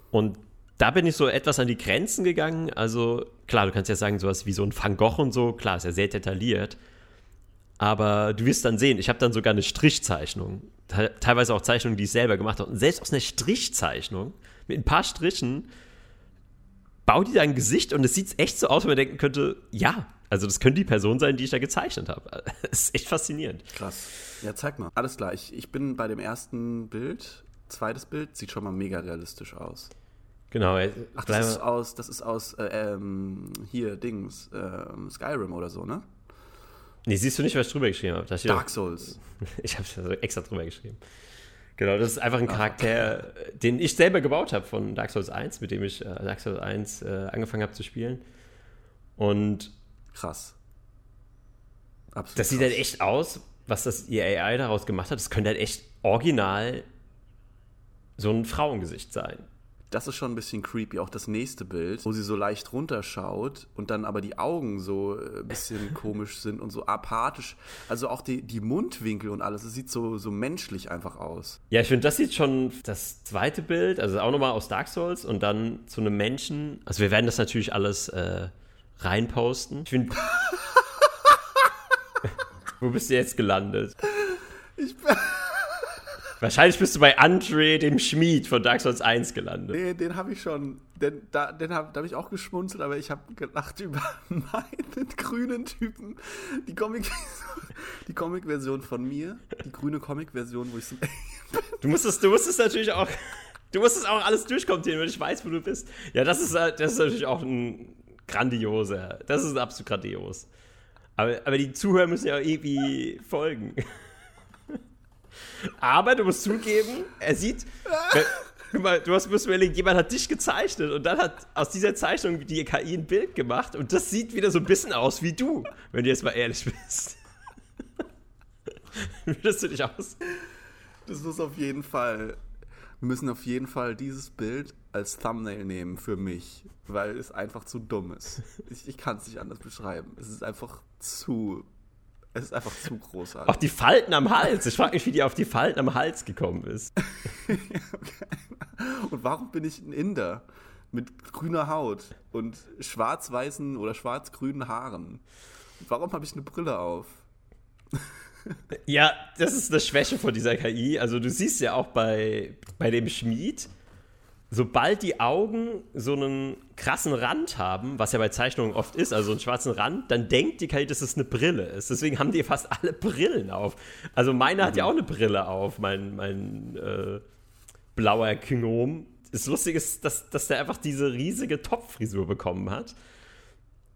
[SPEAKER 3] Und da bin ich so etwas an die Grenzen gegangen. Also klar, du kannst ja sagen, sowas wie so ein Van Gogh und so, klar, ist ja sehr detailliert. Aber du wirst dann sehen, ich habe dann sogar eine Strichzeichnung. Te- Teilweise auch Zeichnungen, die ich selber gemacht habe. Und selbst aus einer Strichzeichnung mit ein paar Strichen baut die da ein Gesicht und es sieht echt so aus, wenn man denken könnte, ja, also das könnte die Person sein, die ich da gezeichnet habe. Das ist echt faszinierend.
[SPEAKER 2] Krass. Ja, zeig mal. Alles klar. Ich, ich bin bei dem ersten Bild. Zweites Bild sieht schon mal mega realistisch aus.
[SPEAKER 3] Genau.
[SPEAKER 2] Ach,
[SPEAKER 3] bleib-
[SPEAKER 2] das ist aus, das ist aus äh, ähm, hier Dings ähm, Skyrim oder so, ne?
[SPEAKER 3] nee, siehst du nicht, was ich drüber geschrieben habe?
[SPEAKER 2] Dark Souls.
[SPEAKER 3] Ich habe extra drüber geschrieben. Genau, das ist einfach ein Charakter, den ich selber gebaut habe von Dark Souls 1, mit dem ich äh, Dark Souls 1 äh, angefangen habe zu spielen. Und
[SPEAKER 2] Krass. Absolut.
[SPEAKER 3] das sieht
[SPEAKER 2] krass.
[SPEAKER 3] halt echt aus, was das ihr AI daraus gemacht hat. Das könnte halt echt original so ein Frauengesicht sein.
[SPEAKER 2] Das ist schon ein bisschen creepy. Auch das nächste Bild, wo sie so leicht runterschaut und dann aber die Augen so äh, ein bisschen komisch sind und so apathisch. Also auch die, die Mundwinkel und alles. Es sieht so, so menschlich einfach aus.
[SPEAKER 3] Ja, ich finde, das sieht schon das zweite Bild, also auch nochmal aus Dark Souls und dann zu einem Menschen. Also wir werden das natürlich alles äh, reinposten. Ich finde. Wo bist du jetzt gelandet?
[SPEAKER 2] Ich,
[SPEAKER 3] Wahrscheinlich bist du bei Andre, dem Schmied von Dark Souls 1 gelandet.
[SPEAKER 2] nee, den habe ich schon. Den, da den hab, habe ich auch geschmunzelt, aber ich habe gelacht über meinen grünen Typen. Die Comic- die Comic-Version von mir. Die grüne Comic-Version, wo ich so.
[SPEAKER 3] Du musstest, du musstest natürlich auch. Du musstest auch alles durchkommentieren, wenn ich weiß, wo du bist. Ja, das ist, äh, das ist natürlich auch ein grandioser. Das ist absolut grandios. Aber, aber die Zuhörer müssen ja irgendwie folgen. Aber du musst zugeben, er sieht. Du hast musst überlegen, jemand hat dich gezeichnet und dann hat aus dieser Zeichnung die KI ein Bild gemacht und das sieht wieder so ein bisschen aus wie du, wenn du jetzt mal ehrlich bist. Wie du dich aus?
[SPEAKER 2] Das muss auf jeden Fall. Wir müssen auf jeden Fall dieses Bild als Thumbnail nehmen für mich, weil es einfach zu dumm ist. Ich, ich kann es nicht anders beschreiben. Es ist einfach zu. Es ist einfach zu großartig.
[SPEAKER 3] Auch die Falten am Hals. Ich frage mich, wie die auf die Falten am Hals gekommen ist.
[SPEAKER 2] und warum bin ich ein Inder mit grüner Haut und schwarz-weißen oder schwarz-grünen Haaren? Warum habe ich eine Brille auf?
[SPEAKER 3] Ja, das ist eine Schwäche von dieser KI. Also du siehst ja auch bei, bei dem Schmied, sobald die Augen so einen krassen Rand haben, was ja bei Zeichnungen oft ist, also einen schwarzen Rand, dann denkt die KI, dass es eine Brille ist. Deswegen haben die fast alle Brillen auf. Also meine mhm. hat ja auch eine Brille auf, mein, mein äh, blauer Gnom. Das Lustige ist, dass, dass der einfach diese riesige Topfrisur bekommen hat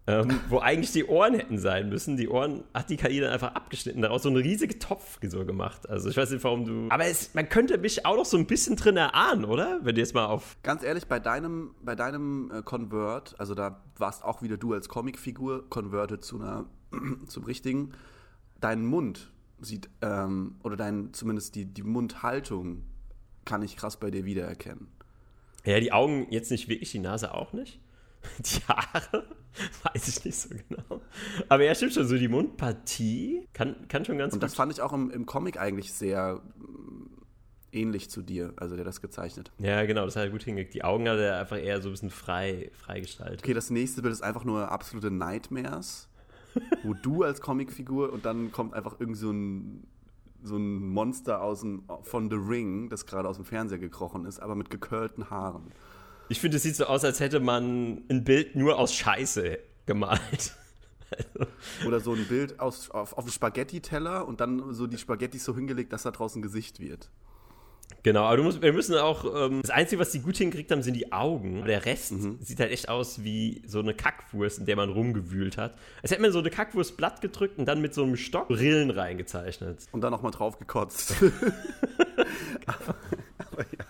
[SPEAKER 3] ähm, wo eigentlich die Ohren hätten sein müssen. Die Ohren hat die KI dann einfach abgeschnitten, daraus so eine riesige Topfrisur gemacht. Also ich weiß nicht, warum du. Aber es, man könnte mich auch noch so ein bisschen drin erahnen, oder? Wenn du jetzt mal auf.
[SPEAKER 2] Ganz ehrlich, bei deinem, bei deinem äh, Convert, also da warst auch wieder du als Comicfigur converted zu einer, zum richtigen. Dein Mund sieht, ähm, oder dein, zumindest die, die Mundhaltung kann ich krass bei dir wiedererkennen.
[SPEAKER 3] Ja, die Augen jetzt nicht wirklich, die Nase auch nicht. Die Haare? Weiß ich nicht so genau. Aber ja, stimmt schon, so die Mundpartie kann, kann schon ganz
[SPEAKER 2] Und das fand ich auch im, im Comic eigentlich sehr mm, ähnlich zu dir, also der das gezeichnet.
[SPEAKER 3] Ja, genau, das hat er gut hingekriegt. Die Augen hat er einfach eher so ein bisschen frei, frei gestaltet.
[SPEAKER 2] Okay, das nächste Bild ist einfach nur absolute Nightmares, wo du als Comicfigur und dann kommt einfach irgend so ein so ein Monster aus dem, von The Ring, das gerade aus dem Fernseher gekrochen ist, aber mit geköllten Haaren.
[SPEAKER 3] Ich finde, es sieht so aus, als hätte man ein Bild nur aus Scheiße gemalt.
[SPEAKER 2] Oder so ein Bild aus, auf, auf einem Spaghetti-Teller und dann so die Spaghetti so hingelegt, dass da draußen Gesicht wird.
[SPEAKER 3] Genau, aber musst, wir müssen auch, ähm, das Einzige, was die gut hingekriegt haben, sind die Augen. Der Rest mhm. sieht halt echt aus wie so eine Kackwurst, in der man rumgewühlt hat. Als hätte man so eine Kackwurst blatt gedrückt und dann mit so einem Stock Rillen reingezeichnet.
[SPEAKER 2] Und dann nochmal drauf gekotzt.
[SPEAKER 3] aber ja.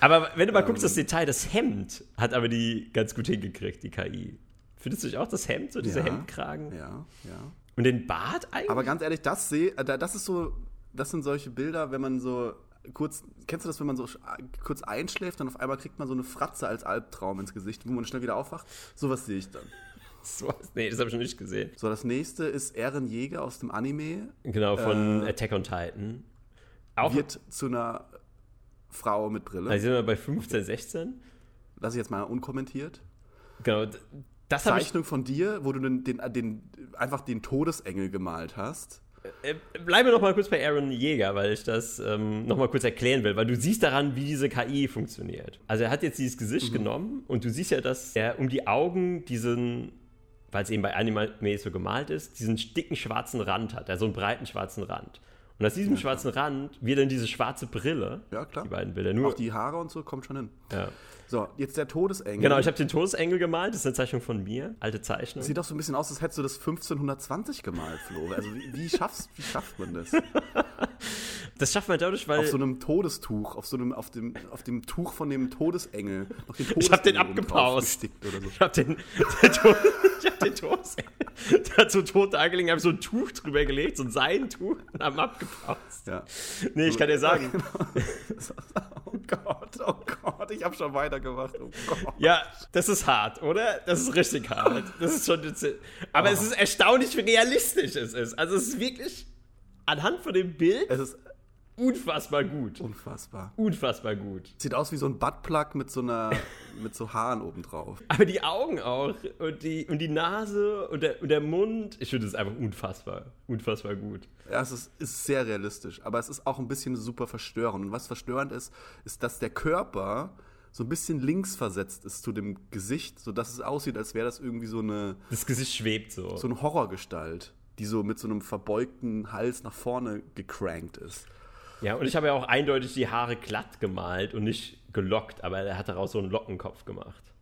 [SPEAKER 3] Aber wenn du mal ähm, guckst, das Detail, das Hemd hat aber die ganz gut hingekriegt, die KI. Findest du nicht auch das Hemd, so diese ja, Hemdkragen?
[SPEAKER 2] Ja, ja.
[SPEAKER 3] Und den Bart eigentlich?
[SPEAKER 2] Aber ganz ehrlich, das sehe, äh, das ist so, das sind solche Bilder, wenn man so kurz, kennst du das, wenn man so kurz einschläft, dann auf einmal kriegt man so eine Fratze als Albtraum ins Gesicht, wo man schnell wieder aufwacht? Sowas sehe ich dann.
[SPEAKER 3] So, nee, das habe ich noch nicht gesehen.
[SPEAKER 2] So, das nächste ist Eren Jäger aus dem Anime.
[SPEAKER 3] Genau, von äh, Attack on Titan.
[SPEAKER 2] Auch wird zu einer Frau mit Brille.
[SPEAKER 3] Also sind wir bei 15, 16.
[SPEAKER 2] Lass ich jetzt mal unkommentiert.
[SPEAKER 3] Genau.
[SPEAKER 2] Das Zeichnung von dir, wo du den, den, den, einfach den Todesengel gemalt hast.
[SPEAKER 3] Äh, äh, bleibe noch mal kurz bei Aaron Jäger, weil ich das ähm, noch mal kurz erklären will, weil du siehst daran, wie diese KI funktioniert. Also er hat jetzt dieses Gesicht mhm. genommen und du siehst ja, dass er um die Augen diesen, weil es eben bei Anime so gemalt ist, diesen dicken schwarzen Rand hat, also einen breiten schwarzen Rand. Und aus diesem ja, schwarzen klar. Rand wird dann diese schwarze Brille.
[SPEAKER 2] Ja, klar.
[SPEAKER 3] Die beiden Bilder. Nur
[SPEAKER 2] Auch die Haare und so kommt schon hin.
[SPEAKER 3] Ja.
[SPEAKER 2] So, jetzt der Todesengel.
[SPEAKER 3] Genau, ich habe den Todesengel gemalt. Das ist eine Zeichnung von mir. Alte Zeichnung.
[SPEAKER 2] Sieht doch so ein bisschen aus, als hättest du das 1520 gemalt, Flo. Also, wie, wie, schaffst, wie schafft man das?
[SPEAKER 3] Das schafft man dadurch, weil.
[SPEAKER 2] Auf so einem Todestuch, auf so einem, auf dem, auf dem Tuch von dem Todesengel.
[SPEAKER 3] Todesengel ich hab den abgepaust. So. Ich hab den, Tod, ich hab den Todesengel. Der hat so tot angelegt, hab so ein Tuch drüber gelegt, so ein Seintuch und haben abgepaust. Ja. Nee, ich kann dir sagen.
[SPEAKER 2] oh Gott, oh Gott, ich hab schon weitergemacht. Oh Gott.
[SPEAKER 3] Ja, das ist hart, oder? Das ist richtig hart. Das ist schon. Aber oh. es ist erstaunlich, wie realistisch es ist. Also, es ist wirklich anhand von dem Bild.
[SPEAKER 2] Es ist
[SPEAKER 3] unfassbar gut.
[SPEAKER 2] Unfassbar.
[SPEAKER 3] Unfassbar gut.
[SPEAKER 2] Sieht aus wie so ein Buttplug mit so einer mit so Haaren obendrauf.
[SPEAKER 3] Aber die Augen auch und die, und die Nase und der, und der Mund, ich finde es einfach unfassbar. Unfassbar gut.
[SPEAKER 2] Ja, es ist, ist sehr realistisch, aber es ist auch ein bisschen super verstörend. Und was verstörend ist, ist, dass der Körper so ein bisschen links versetzt ist zu dem Gesicht, sodass es aussieht, als wäre das irgendwie so eine.
[SPEAKER 3] Das Gesicht schwebt so.
[SPEAKER 2] So eine Horrorgestalt, die so mit so einem verbeugten Hals nach vorne gecrankt ist.
[SPEAKER 3] Ja, und ich habe ja auch eindeutig die Haare glatt gemalt und nicht gelockt, aber er hat daraus so einen Lockenkopf gemacht.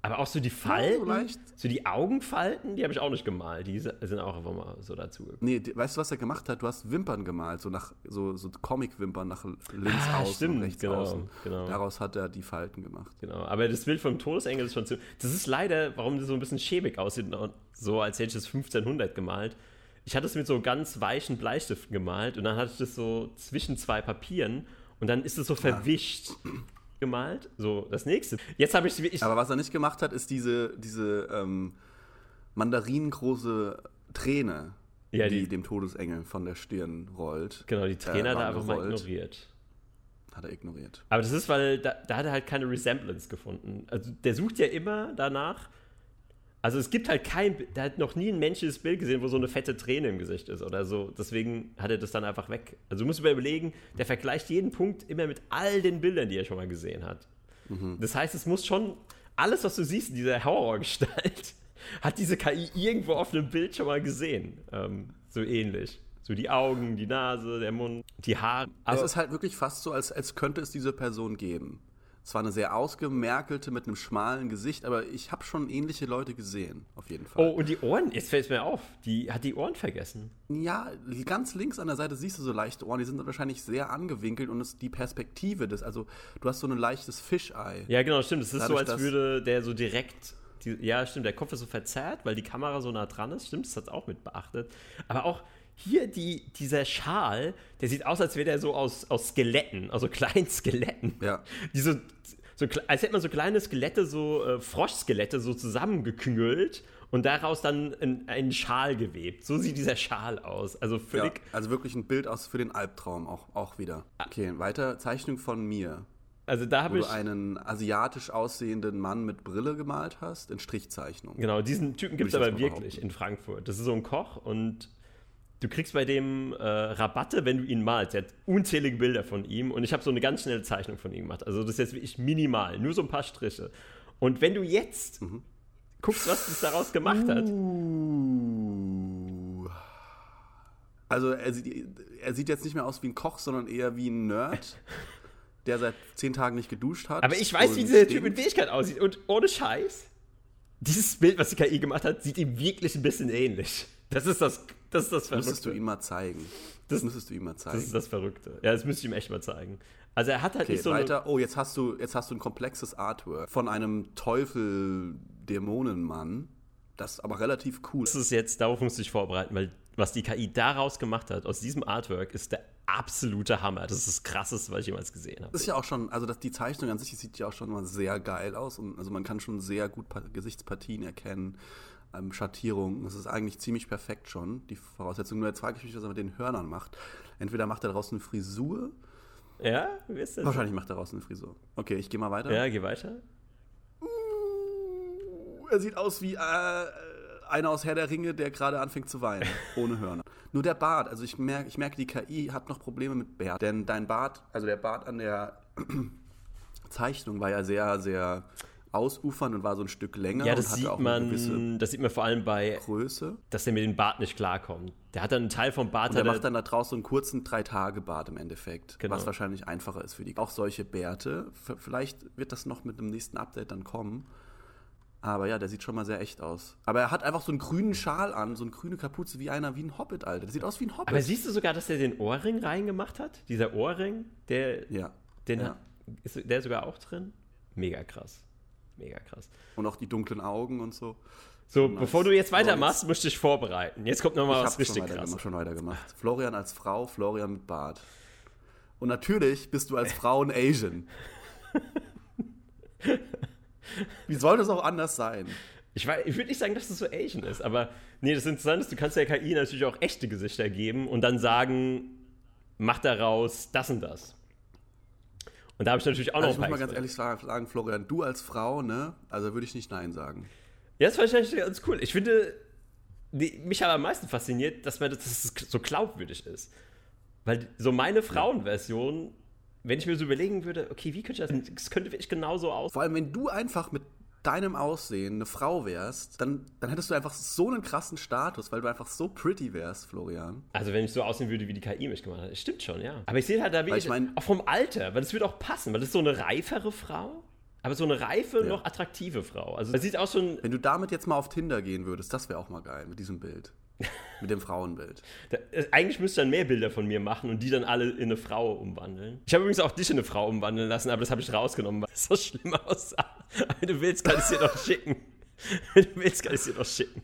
[SPEAKER 3] Aber auch so die Falten, ja, so, die Augenfalten, die habe ich auch nicht gemalt. Die sind auch einfach mal so dazu.
[SPEAKER 2] Nee, die, weißt du, was er gemacht hat? Du hast Wimpern gemalt, so nach so, so Comic-Wimpern nach links ah, außen stimmt, und rechts genau, außen. Genau. Daraus hat er die Falten gemacht.
[SPEAKER 3] Genau, aber das Bild vom Todesengel ist schon zu. Das ist leider, warum das so ein bisschen schäbig aussieht, so als hätte ich es 1500 gemalt ich hatte es mit so ganz weichen Bleistiften gemalt und dann hatte ich das so zwischen zwei Papieren und dann ist es so verwischt gemalt. So, das nächste. Jetzt habe ich wirklich.
[SPEAKER 2] Aber was er nicht gemacht hat, ist diese, diese ähm, mandarinengroße Träne,
[SPEAKER 3] Ja,
[SPEAKER 2] die,
[SPEAKER 3] die-
[SPEAKER 2] dem Todesengel von der Stirn rollt.
[SPEAKER 3] Genau, die Trainer da einfach mal ignoriert.
[SPEAKER 2] Hat er ignoriert.
[SPEAKER 3] Aber das ist, weil da, da hat er halt keine Resemblance gefunden. Also der sucht ja immer danach. Also es gibt halt kein, der hat noch nie ein menschliches Bild gesehen, wo so eine fette Träne im Gesicht ist oder so. Deswegen hat er das dann einfach weg. Also du musst dir überlegen, der vergleicht jeden Punkt immer mit all den Bildern, die er schon mal gesehen hat. Das heißt, es muss schon, alles, was du siehst in dieser Horrorgestalt, hat diese KI irgendwo auf einem Bild schon mal gesehen. Ähm, so ähnlich. So die Augen, die Nase, der Mund, die Haare.
[SPEAKER 2] es ist halt wirklich fast so, als, als könnte es diese Person geben. Es war eine sehr ausgemerkelte mit einem schmalen Gesicht, aber ich habe schon ähnliche Leute gesehen, auf jeden Fall.
[SPEAKER 3] Oh, und die Ohren, jetzt fällt es mir auf, die hat die Ohren vergessen.
[SPEAKER 2] Ja, ganz links an der Seite siehst du so leichte Ohren, die sind wahrscheinlich sehr angewinkelt und es, die Perspektive des, also du hast so ein leichtes Fischei.
[SPEAKER 3] Ja, genau, stimmt. Es ist so,
[SPEAKER 2] Dadurch,
[SPEAKER 3] als
[SPEAKER 2] dass-
[SPEAKER 3] würde der so direkt. Die, ja, stimmt, der Kopf ist so verzerrt, weil die Kamera so nah dran ist. Stimmt, das hat auch mit beachtet. Aber auch hier die, dieser Schal, der sieht aus, als wäre der so aus, aus Skeletten, also kleinen Skeletten.
[SPEAKER 2] Ja.
[SPEAKER 3] Die so, so, als hätte man so kleine Skelette, so äh, Froschskelette, so zusammengeküngelt und daraus dann in, einen Schal gewebt. So sieht dieser Schal aus. Also
[SPEAKER 2] Ja,
[SPEAKER 3] völlig.
[SPEAKER 2] also wirklich ein Bild aus für den Albtraum auch, auch wieder. Okay, weiter Zeichnung von mir,
[SPEAKER 3] Also da
[SPEAKER 2] wo
[SPEAKER 3] habe ich.
[SPEAKER 2] du einen asiatisch aussehenden Mann mit Brille gemalt hast, in Strichzeichnung.
[SPEAKER 3] Genau, diesen Typen gibt es aber wirklich in Frankfurt. Das ist so ein Koch und du kriegst bei dem äh, Rabatte, wenn du ihn malst. Er hat unzählige Bilder von ihm und ich habe so eine ganz schnelle Zeichnung von ihm gemacht. Also das ist jetzt wirklich minimal, nur so ein paar Striche. Und wenn du jetzt
[SPEAKER 2] Mhm.
[SPEAKER 3] guckst, was das daraus gemacht hat,
[SPEAKER 2] Uh. Also er sieht, er sieht jetzt nicht mehr aus wie ein Koch, sondern eher wie ein Nerd, der seit zehn Tagen nicht geduscht hat.
[SPEAKER 3] aber ich weiß, wie dieser. Typ in Wirklichkeit aussieht und ohne Scheiß, dieses Bild, was die KI gemacht hat, sieht ihm wirklich ein bisschen ähnlich. Das ist das, das, ist das
[SPEAKER 2] Müsstest du
[SPEAKER 3] Verrückte.
[SPEAKER 2] ihm mal zeigen.
[SPEAKER 3] Das-
[SPEAKER 2] Das müsstest du ihm mal zeigen.
[SPEAKER 3] Das ist das Verrückte. Ja, das müsste ich ihm echt mal zeigen. Also er hat halt
[SPEAKER 2] Okay,
[SPEAKER 3] nicht so
[SPEAKER 2] weiter. Oh, jetzt hast du jetzt hast du ein komplexes Artwork von einem Teufel Dämonenmann, das aber relativ cool
[SPEAKER 3] Das
[SPEAKER 2] ist.
[SPEAKER 3] ist jetzt, darauf musst du dich vorbereiten, weil was die KI daraus gemacht hat, aus diesem Artwork, ist der absolute Hammer. Das ist das Krasseste, was ich jemals gesehen habe.
[SPEAKER 2] Das ist ja auch schon, also das, die Zeichnung an sich sieht ja auch schon mal sehr geil aus und also man kann schon sehr gut Pa- Gesichtspartien erkennen, ähm, Schattierungen. Das ist eigentlich ziemlich perfekt schon, die Voraussetzung. Nur jetzt frage ich mich, was er mit den Hörnern macht. Entweder macht er daraus eine Frisur,
[SPEAKER 3] Ja, wie ist das?
[SPEAKER 2] wahrscheinlich macht er daraus eine Frisur. Okay, ich gehe mal weiter.
[SPEAKER 3] Ja, geh weiter.
[SPEAKER 2] Er sieht aus wie äh, einer aus Herr der Ringe, der gerade anfängt zu weinen, ohne Hörner. Nur der Bart, also ich merke, ich merke, die KI hat noch Probleme mit Bart. Denn dein Bart, also der Bart an der Zeichnung war ja sehr, sehr ausufernd und war so ein Stück länger
[SPEAKER 3] Ja, das sieht man, das sieht man vor allem bei,
[SPEAKER 2] Größe.
[SPEAKER 3] dass er mit dem Bart nicht klarkommt. Der hat dann einen Teil vom Bart,
[SPEAKER 2] Und er
[SPEAKER 3] hat er-
[SPEAKER 2] macht dann da draußen so einen kurzen Drei-Tage-Bart im Endeffekt,
[SPEAKER 3] Genau.
[SPEAKER 2] was wahrscheinlich einfacher ist für die. Auch solche Bärte, vielleicht wird das noch mit dem nächsten Update dann kommen. Aber ja, der sieht schon mal sehr echt aus. Aber er hat einfach so einen grünen Schal an, so eine grüne Kapuze wie einer, wie ein Hobbit, Alter. Der sieht aus wie ein Hobbit.
[SPEAKER 3] aber siehst du sogar, dass er den Ohrring reingemacht hat? Dieser Ohrring, der,
[SPEAKER 2] ja.
[SPEAKER 3] den
[SPEAKER 2] ja.
[SPEAKER 3] hat, ist der sogar auch drin? Mega krass. Mega krass.
[SPEAKER 2] Und auch die dunklen Augen und so.
[SPEAKER 3] So,
[SPEAKER 2] Nice.
[SPEAKER 3] bevor du jetzt weitermachst, musst du dich vorbereiten. Jetzt kommt noch mal
[SPEAKER 2] ich
[SPEAKER 3] was
[SPEAKER 2] habe schon
[SPEAKER 3] richtig krasses.
[SPEAKER 2] gemacht, schon weiter gemacht. Florian als Frau, Florian mit Bart. Und natürlich bist du als Frau ein Asian. Wie soll das auch anders sein?
[SPEAKER 3] Ich, weiß- ich würde nicht sagen, dass das so Asian ist, aber nee, das Interessante ist, du kannst der KI natürlich auch echte Gesichter geben und dann sagen, mach daraus das und das. Und da habe ich natürlich auch
[SPEAKER 2] Also
[SPEAKER 3] noch
[SPEAKER 2] ich muss
[SPEAKER 3] ein
[SPEAKER 2] mal
[SPEAKER 3] paar
[SPEAKER 2] ganz ehrlich sagen, Florian, du als Frau, ne? Also würde ich nicht Nein sagen.
[SPEAKER 3] Ja, das fand ich eigentlich ganz cool. Ich finde, die, mich hat am meisten fasziniert, dass, man, dass es so glaubwürdig ist. Weil so meine Frauenversion, wenn ich mir so überlegen würde, okay, wie könnte ich das, das könnte wirklich genauso aussehen.
[SPEAKER 2] Vor allem, wenn du einfach mit deinem Aussehen eine Frau wärst, dann, dann hättest du einfach so einen krassen Status, weil du einfach so pretty wärst, Florian.
[SPEAKER 3] Also wenn ich so aussehen würde, wie die KI mich gemacht hat. Stimmt schon, ja. Aber ich sehe halt da wirklich,
[SPEAKER 2] ich mein-
[SPEAKER 3] auch vom Alter, weil das würde auch passen, weil das ist so eine reifere Frau, aber so eine reife,
[SPEAKER 2] Ja.
[SPEAKER 3] noch attraktive Frau. Also das sieht auch schon,
[SPEAKER 2] Wenn du damit jetzt mal auf Tinder gehen würdest, das wäre auch mal geil, mit diesem Bild. mit dem Frauenbild.
[SPEAKER 3] da, eigentlich müsste dann mehr Bilder von mir machen und die dann alle in eine Frau umwandeln. Ich habe übrigens auch dich in eine Frau umwandeln lassen, aber das habe ich rausgenommen, weil es so schlimm aussah. Wenn du willst, kann ich es dir noch schicken. Wenn du willst, kann ich es dir noch schicken.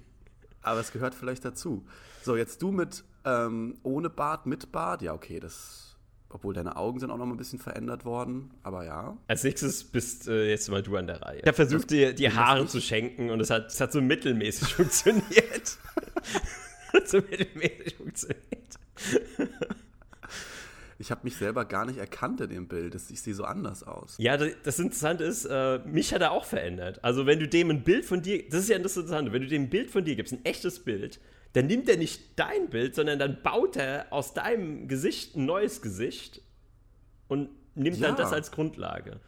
[SPEAKER 2] Aber es gehört vielleicht dazu. So, jetzt du mit ähm, ohne Bart, mit Bart. Ja, okay, das. Obwohl deine Augen sind auch noch mal ein bisschen verändert worden, aber ja.
[SPEAKER 3] Als nächstes bist äh, jetzt mal du an der Reihe. Ich habe versucht, dir die Haare zu schenken und es hat, es hat so mittelmäßig funktioniert. so mittelmäßig funktioniert.
[SPEAKER 2] Ich habe mich selber gar nicht erkannt in dem Bild. Ich sehe so anders aus.
[SPEAKER 3] Ja, das Interessante ist, äh, mich hat er auch verändert. Also wenn du dem ein Bild von dir, das ist ja das Interessante, wenn du dem ein Bild von dir gibst, ein echtes Bild, dann nimmt er nicht dein Bild, sondern dann baut er aus deinem Gesicht ein neues Gesicht und nimmt ja. dann das als Grundlage.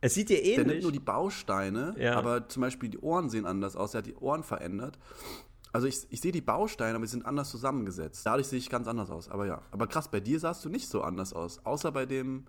[SPEAKER 3] Es sieht dir ähnlich. Der
[SPEAKER 2] nimmt nur die Bausteine, ja. aber zum Beispiel die Ohren sehen anders aus. Er hat die Ohren verändert. Also ich, ich sehe die Bausteine, aber sie sind anders zusammengesetzt. Dadurch sehe ich ganz anders aus. Aber ja, aber krass, bei dir sahst du nicht so anders aus. Außer bei dem.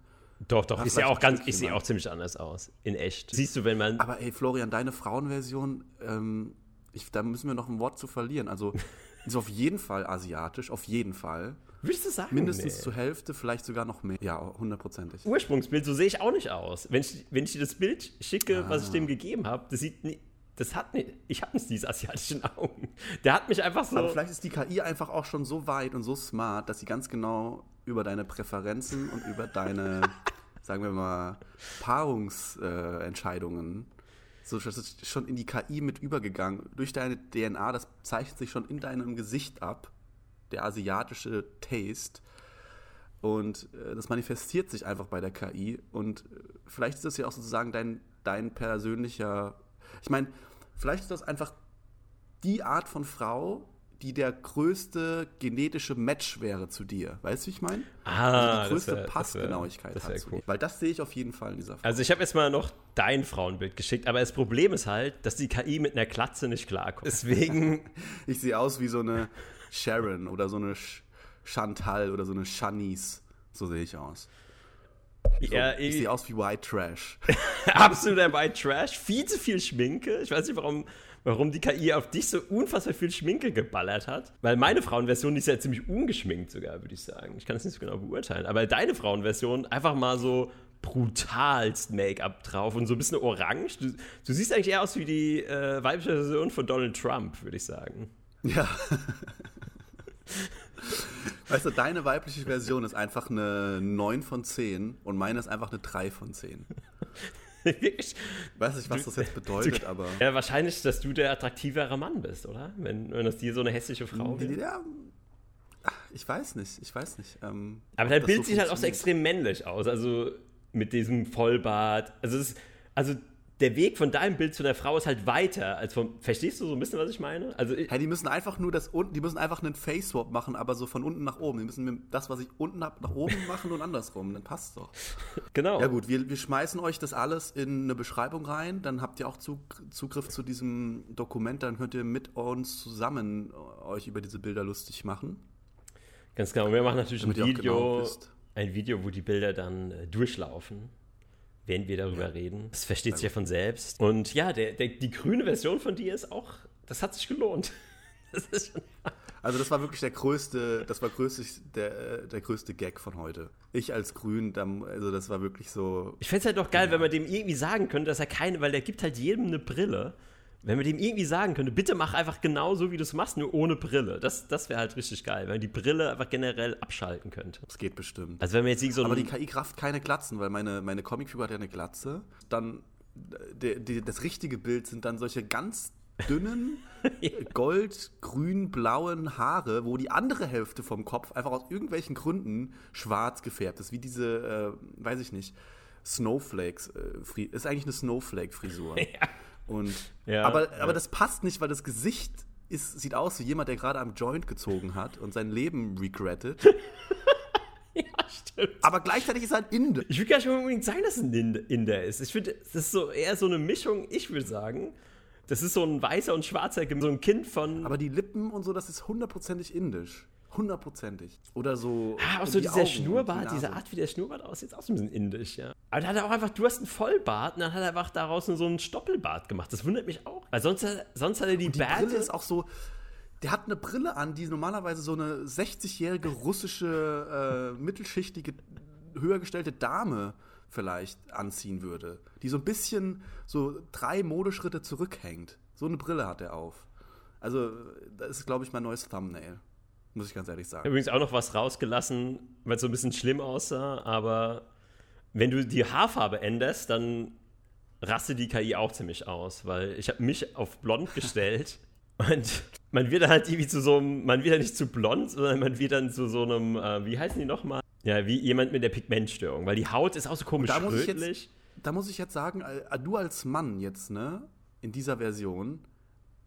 [SPEAKER 3] Doch, doch, ich sehe auch ganz, ich sehe auch ziemlich anders aus. In echt. Siehst du, wenn man.
[SPEAKER 2] Aber ey, Florian, deine Frauenversion, ähm, ich, da müssen wir noch ein Wort zu verlieren. Also ist auf jeden Fall asiatisch, auf jeden Fall.
[SPEAKER 3] Würdest du sagen?
[SPEAKER 2] Mindestens nee. zur Hälfte, vielleicht sogar noch mehr. Ja, hundertprozentig.
[SPEAKER 3] Ursprungsbild, so sehe ich auch nicht aus. Wenn ich, wenn ich dir das Bild schicke, ah. was ich dem gegeben habe, das sieht nicht das hat nicht, ich habe nicht diese asiatischen Augen. Der hat mich einfach so.
[SPEAKER 2] Aber vielleicht ist die KI einfach auch schon so weit und so smart, dass sie ganz genau über deine Präferenzen und über deine, sagen wir mal, Paarungsentscheidungen, äh, so das ist schon in die KI mit übergegangen. Durch deine DNA, das zeichnet sich schon in deinem Gesicht ab, der asiatische Taste. Und äh, das manifestiert sich einfach bei der KI. Und äh, vielleicht ist das ja auch sozusagen dein, dein persönlicher ich meine, vielleicht ist das einfach die Art von Frau, die der größte genetische Match wäre zu dir. Weißt du, wie ich meine?
[SPEAKER 3] Ah,
[SPEAKER 2] also die größte wär, Passgenauigkeit
[SPEAKER 3] das wär, das
[SPEAKER 2] hat cool. Weil das sehe ich auf jeden Fall in dieser
[SPEAKER 3] Frau. Also ich habe jetzt mal noch dein Frauenbild geschickt, aber das Problem ist halt, dass die KI mit einer Glatze nicht klarkommt. Deswegen.
[SPEAKER 2] ich sehe aus wie so eine Sharon oder so eine Chantal oder so eine Shanice. So sehe ich aus. So, ja, ich, sehe aus wie White Trash.
[SPEAKER 3] Absoluter White Trash. Viel zu viel Schminke. Ich weiß nicht, warum, warum die KI auf dich so unfassbar viel Schminke geballert hat. Weil meine Frauenversion ist ja ziemlich ungeschminkt sogar, würde ich sagen. Ich kann das nicht so genau beurteilen. Aber deine Frauenversion einfach mal so brutalst Make-up drauf und so ein bisschen orange. Du, du siehst eigentlich eher aus wie die äh, weibliche Version von Donald Trump, würde ich sagen.
[SPEAKER 2] Ja. Weißt du, deine weibliche Version ist einfach eine 9 von 10 und meine ist einfach eine 3 von 10. Ich weiß nicht, was das jetzt bedeutet,
[SPEAKER 3] du,
[SPEAKER 2] aber.
[SPEAKER 3] Ja, wahrscheinlich, dass du der attraktivere Mann bist, oder? Wenn, wenn das dir so eine hässliche Frau
[SPEAKER 2] wäre. Ja, ich weiß nicht, ich weiß nicht. Ähm,
[SPEAKER 3] aber dein Bild so sieht halt auch so extrem männlich aus, also mit diesem Vollbart. Also, ist, also der Weg von deinem Bild zu der Frau ist halt weiter als vom. Verstehst du so ein bisschen, was ich meine?
[SPEAKER 2] Also hey, die müssen einfach nur das unten, die müssen einfach einen Face Swap machen, aber so von unten nach oben. Die müssen das, was ich unten habe, nach oben machen und andersrum. Dann passt doch.
[SPEAKER 3] Genau.
[SPEAKER 2] Ja gut, wir, wir schmeißen euch das alles in eine Beschreibung rein. Dann habt ihr auch Zugriff zu diesem Dokument. Dann könnt ihr mit uns zusammen euch über diese Bilder lustig machen.
[SPEAKER 3] Ganz genau. Wir machen natürlich Damit ein Video, genau ein Video, wo die Bilder dann äh, durchlaufen während wir darüber ja. reden. Das versteht sich ja von selbst. Und ja, der, der, die grüne Version von dir ist auch, das hat sich gelohnt.
[SPEAKER 2] Das also das war wirklich der größte, das war größte, der, der größte Gag von heute. Ich als Grün, also das war wirklich so.
[SPEAKER 3] Ich fände es halt doch geil, ja. wenn man dem irgendwie sagen könnte, dass er keine, weil der gibt halt jedem eine Brille. Wenn man dem irgendwie sagen könnte, bitte mach einfach genau so, wie du es machst, nur ohne Brille. Das, das wäre halt richtig geil, wenn man die Brille einfach generell abschalten könnte.
[SPEAKER 2] Das geht bestimmt.
[SPEAKER 3] Also wenn man jetzt so
[SPEAKER 2] Aber die KI kraft keine Glatzen, weil meine, meine Comicfigur hat ja eine Glatze. Dann de, de, das richtige Bild sind dann solche ganz dünnen, gold, grün, blauen Haare, wo die andere Hälfte vom Kopf einfach aus irgendwelchen Gründen schwarz gefärbt ist, wie diese, äh, weiß ich nicht, Snowflakes. Äh, ist eigentlich eine Snowflake-Frisur. Ja. Und, ja, aber, ja. aber das passt nicht, weil das Gesicht ist, sieht aus wie jemand, der gerade am Joint gezogen hat und sein Leben regrettet. ja, stimmt. Aber gleichzeitig ist er ein Inder.
[SPEAKER 3] Ich will gar nicht unbedingt sagen, dass es ein Inder ist. Ich finde, das ist so eher so eine Mischung, ich würde sagen. Das ist so ein weißer und schwarzer, so ein Kind von.
[SPEAKER 2] Aber die Lippen und so, das ist hundertprozentig indisch. Hundertprozentig. Oder so.
[SPEAKER 3] Ah, auch so die dieser Augen Schnurrbart, die diese Art, wie der Schnurrbart aussieht, ist auch so ein bisschen indisch, ja. Aber dann hat er auch einfach, du hast einen Vollbart und dann hat er einfach daraus so einen Stoppelbart gemacht. Das wundert mich auch. Weil sonst, sonst hat er die,
[SPEAKER 2] die Bärte. Brille ist auch so. Der hat eine Brille an, die normalerweise so eine 60-jährige russische, äh, mittelschichtige, höher gestellte Dame vielleicht anziehen würde. Die so ein bisschen so drei Modeschritte zurückhängt. So eine Brille hat er auf. Also, das ist, glaube ich, mein neues Thumbnail. Muss ich ganz ehrlich sagen.
[SPEAKER 3] Übrigens auch noch was rausgelassen, weil es so ein bisschen schlimm aussah, aber wenn du die Haarfarbe änderst, dann raste die KI auch ziemlich aus, weil ich habe mich auf blond gestellt und man wird halt irgendwie zu so einem, man wird ja nicht zu blond, sondern man wird dann zu so einem, äh, wie heißen die nochmal? Ja, wie jemand mit der Pigmentstörung, weil die Haut ist auch so komisch
[SPEAKER 2] da muss ich
[SPEAKER 3] rötlich.
[SPEAKER 2] jetzt, da muss ich jetzt sagen, äh, du als Mann jetzt, ne, in dieser Version,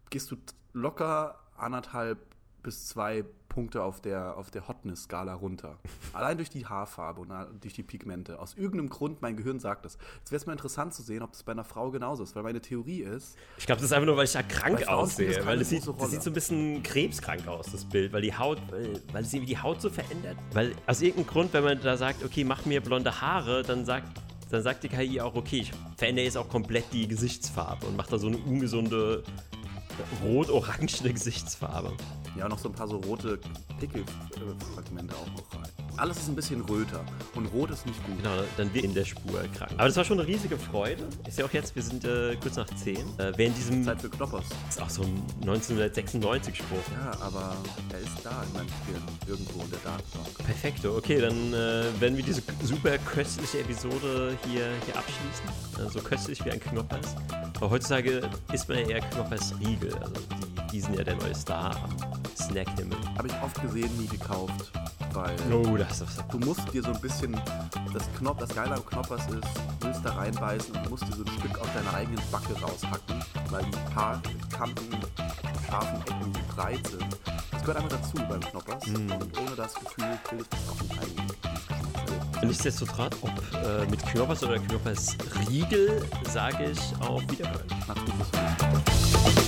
[SPEAKER 2] gehst du locker anderthalb bis zwei Punkte auf der, auf der Hotness-Skala runter. Allein durch die Haarfarbe und a- durch die Pigmente. Aus irgendeinem Grund, mein Gehirn sagt das. Jetzt wäre es mal interessant zu sehen, ob das bei einer Frau genauso ist, weil meine Theorie ist,
[SPEAKER 3] Ich glaube, das ist einfach nur, weil ich da krank aussehe. Weil das sieht, das sieht so ein bisschen krebskrank aus, das Bild. Weil die Haut, weil, weil sie die Haut so verändert. Weil aus irgendeinem Grund, wenn man da sagt, okay, mach mir blonde Haare, dann sagt, dann sagt die KI auch, okay, ich verändere jetzt auch komplett die Gesichtsfarbe und macht da so eine ungesunde rot-orangene Gesichtsfarbe.
[SPEAKER 2] ja, noch so ein paar so rote Pickelfragmente auch noch rein. Alles ist ein bisschen röter und rot ist nicht gut.
[SPEAKER 3] Genau, dann wird in der Spur krank. Aber das war schon eine riesige Freude. Ich sehe auch jetzt, wir sind äh, kurz nach 10. Äh, während diesem,
[SPEAKER 2] Zeit für Knoppers.
[SPEAKER 3] ist auch so ein 1996-Spruch.
[SPEAKER 2] Ja, aber er ist da in meinem Gehirn, irgendwo in der Datenbank.
[SPEAKER 3] Perfekto, okay, dann äh, werden wir diese super köstliche Episode hier, hier abschließen. Äh, so köstlich wie ein Knoppers. Aber heutzutage isst man ja eher Knoppers Riegel. Also die, die sind ja der neue Star am Snackhimmel.
[SPEAKER 2] Habe ich oft gesehen, nie gekauft, weil
[SPEAKER 3] Oh, ist
[SPEAKER 2] du musst dir so ein bisschen, das Knopf, das Geile am Knoppers ist, du willst da reinbeißen und du musst dir so ein Stück aus deiner eigenen Backe raushacken, weil die paar Kanten, scharfen Ecken breit sind. Das gehört einfach dazu beim Knoppers
[SPEAKER 3] Mm.
[SPEAKER 2] und ohne das Gefühl bildet es auch nicht ein.
[SPEAKER 3] Nichtsdestotrotz, ob äh, mit Knoppers oder Knoppers Riegel, sage ich auf Wiederhören.
[SPEAKER 2] Macht's gut, bis.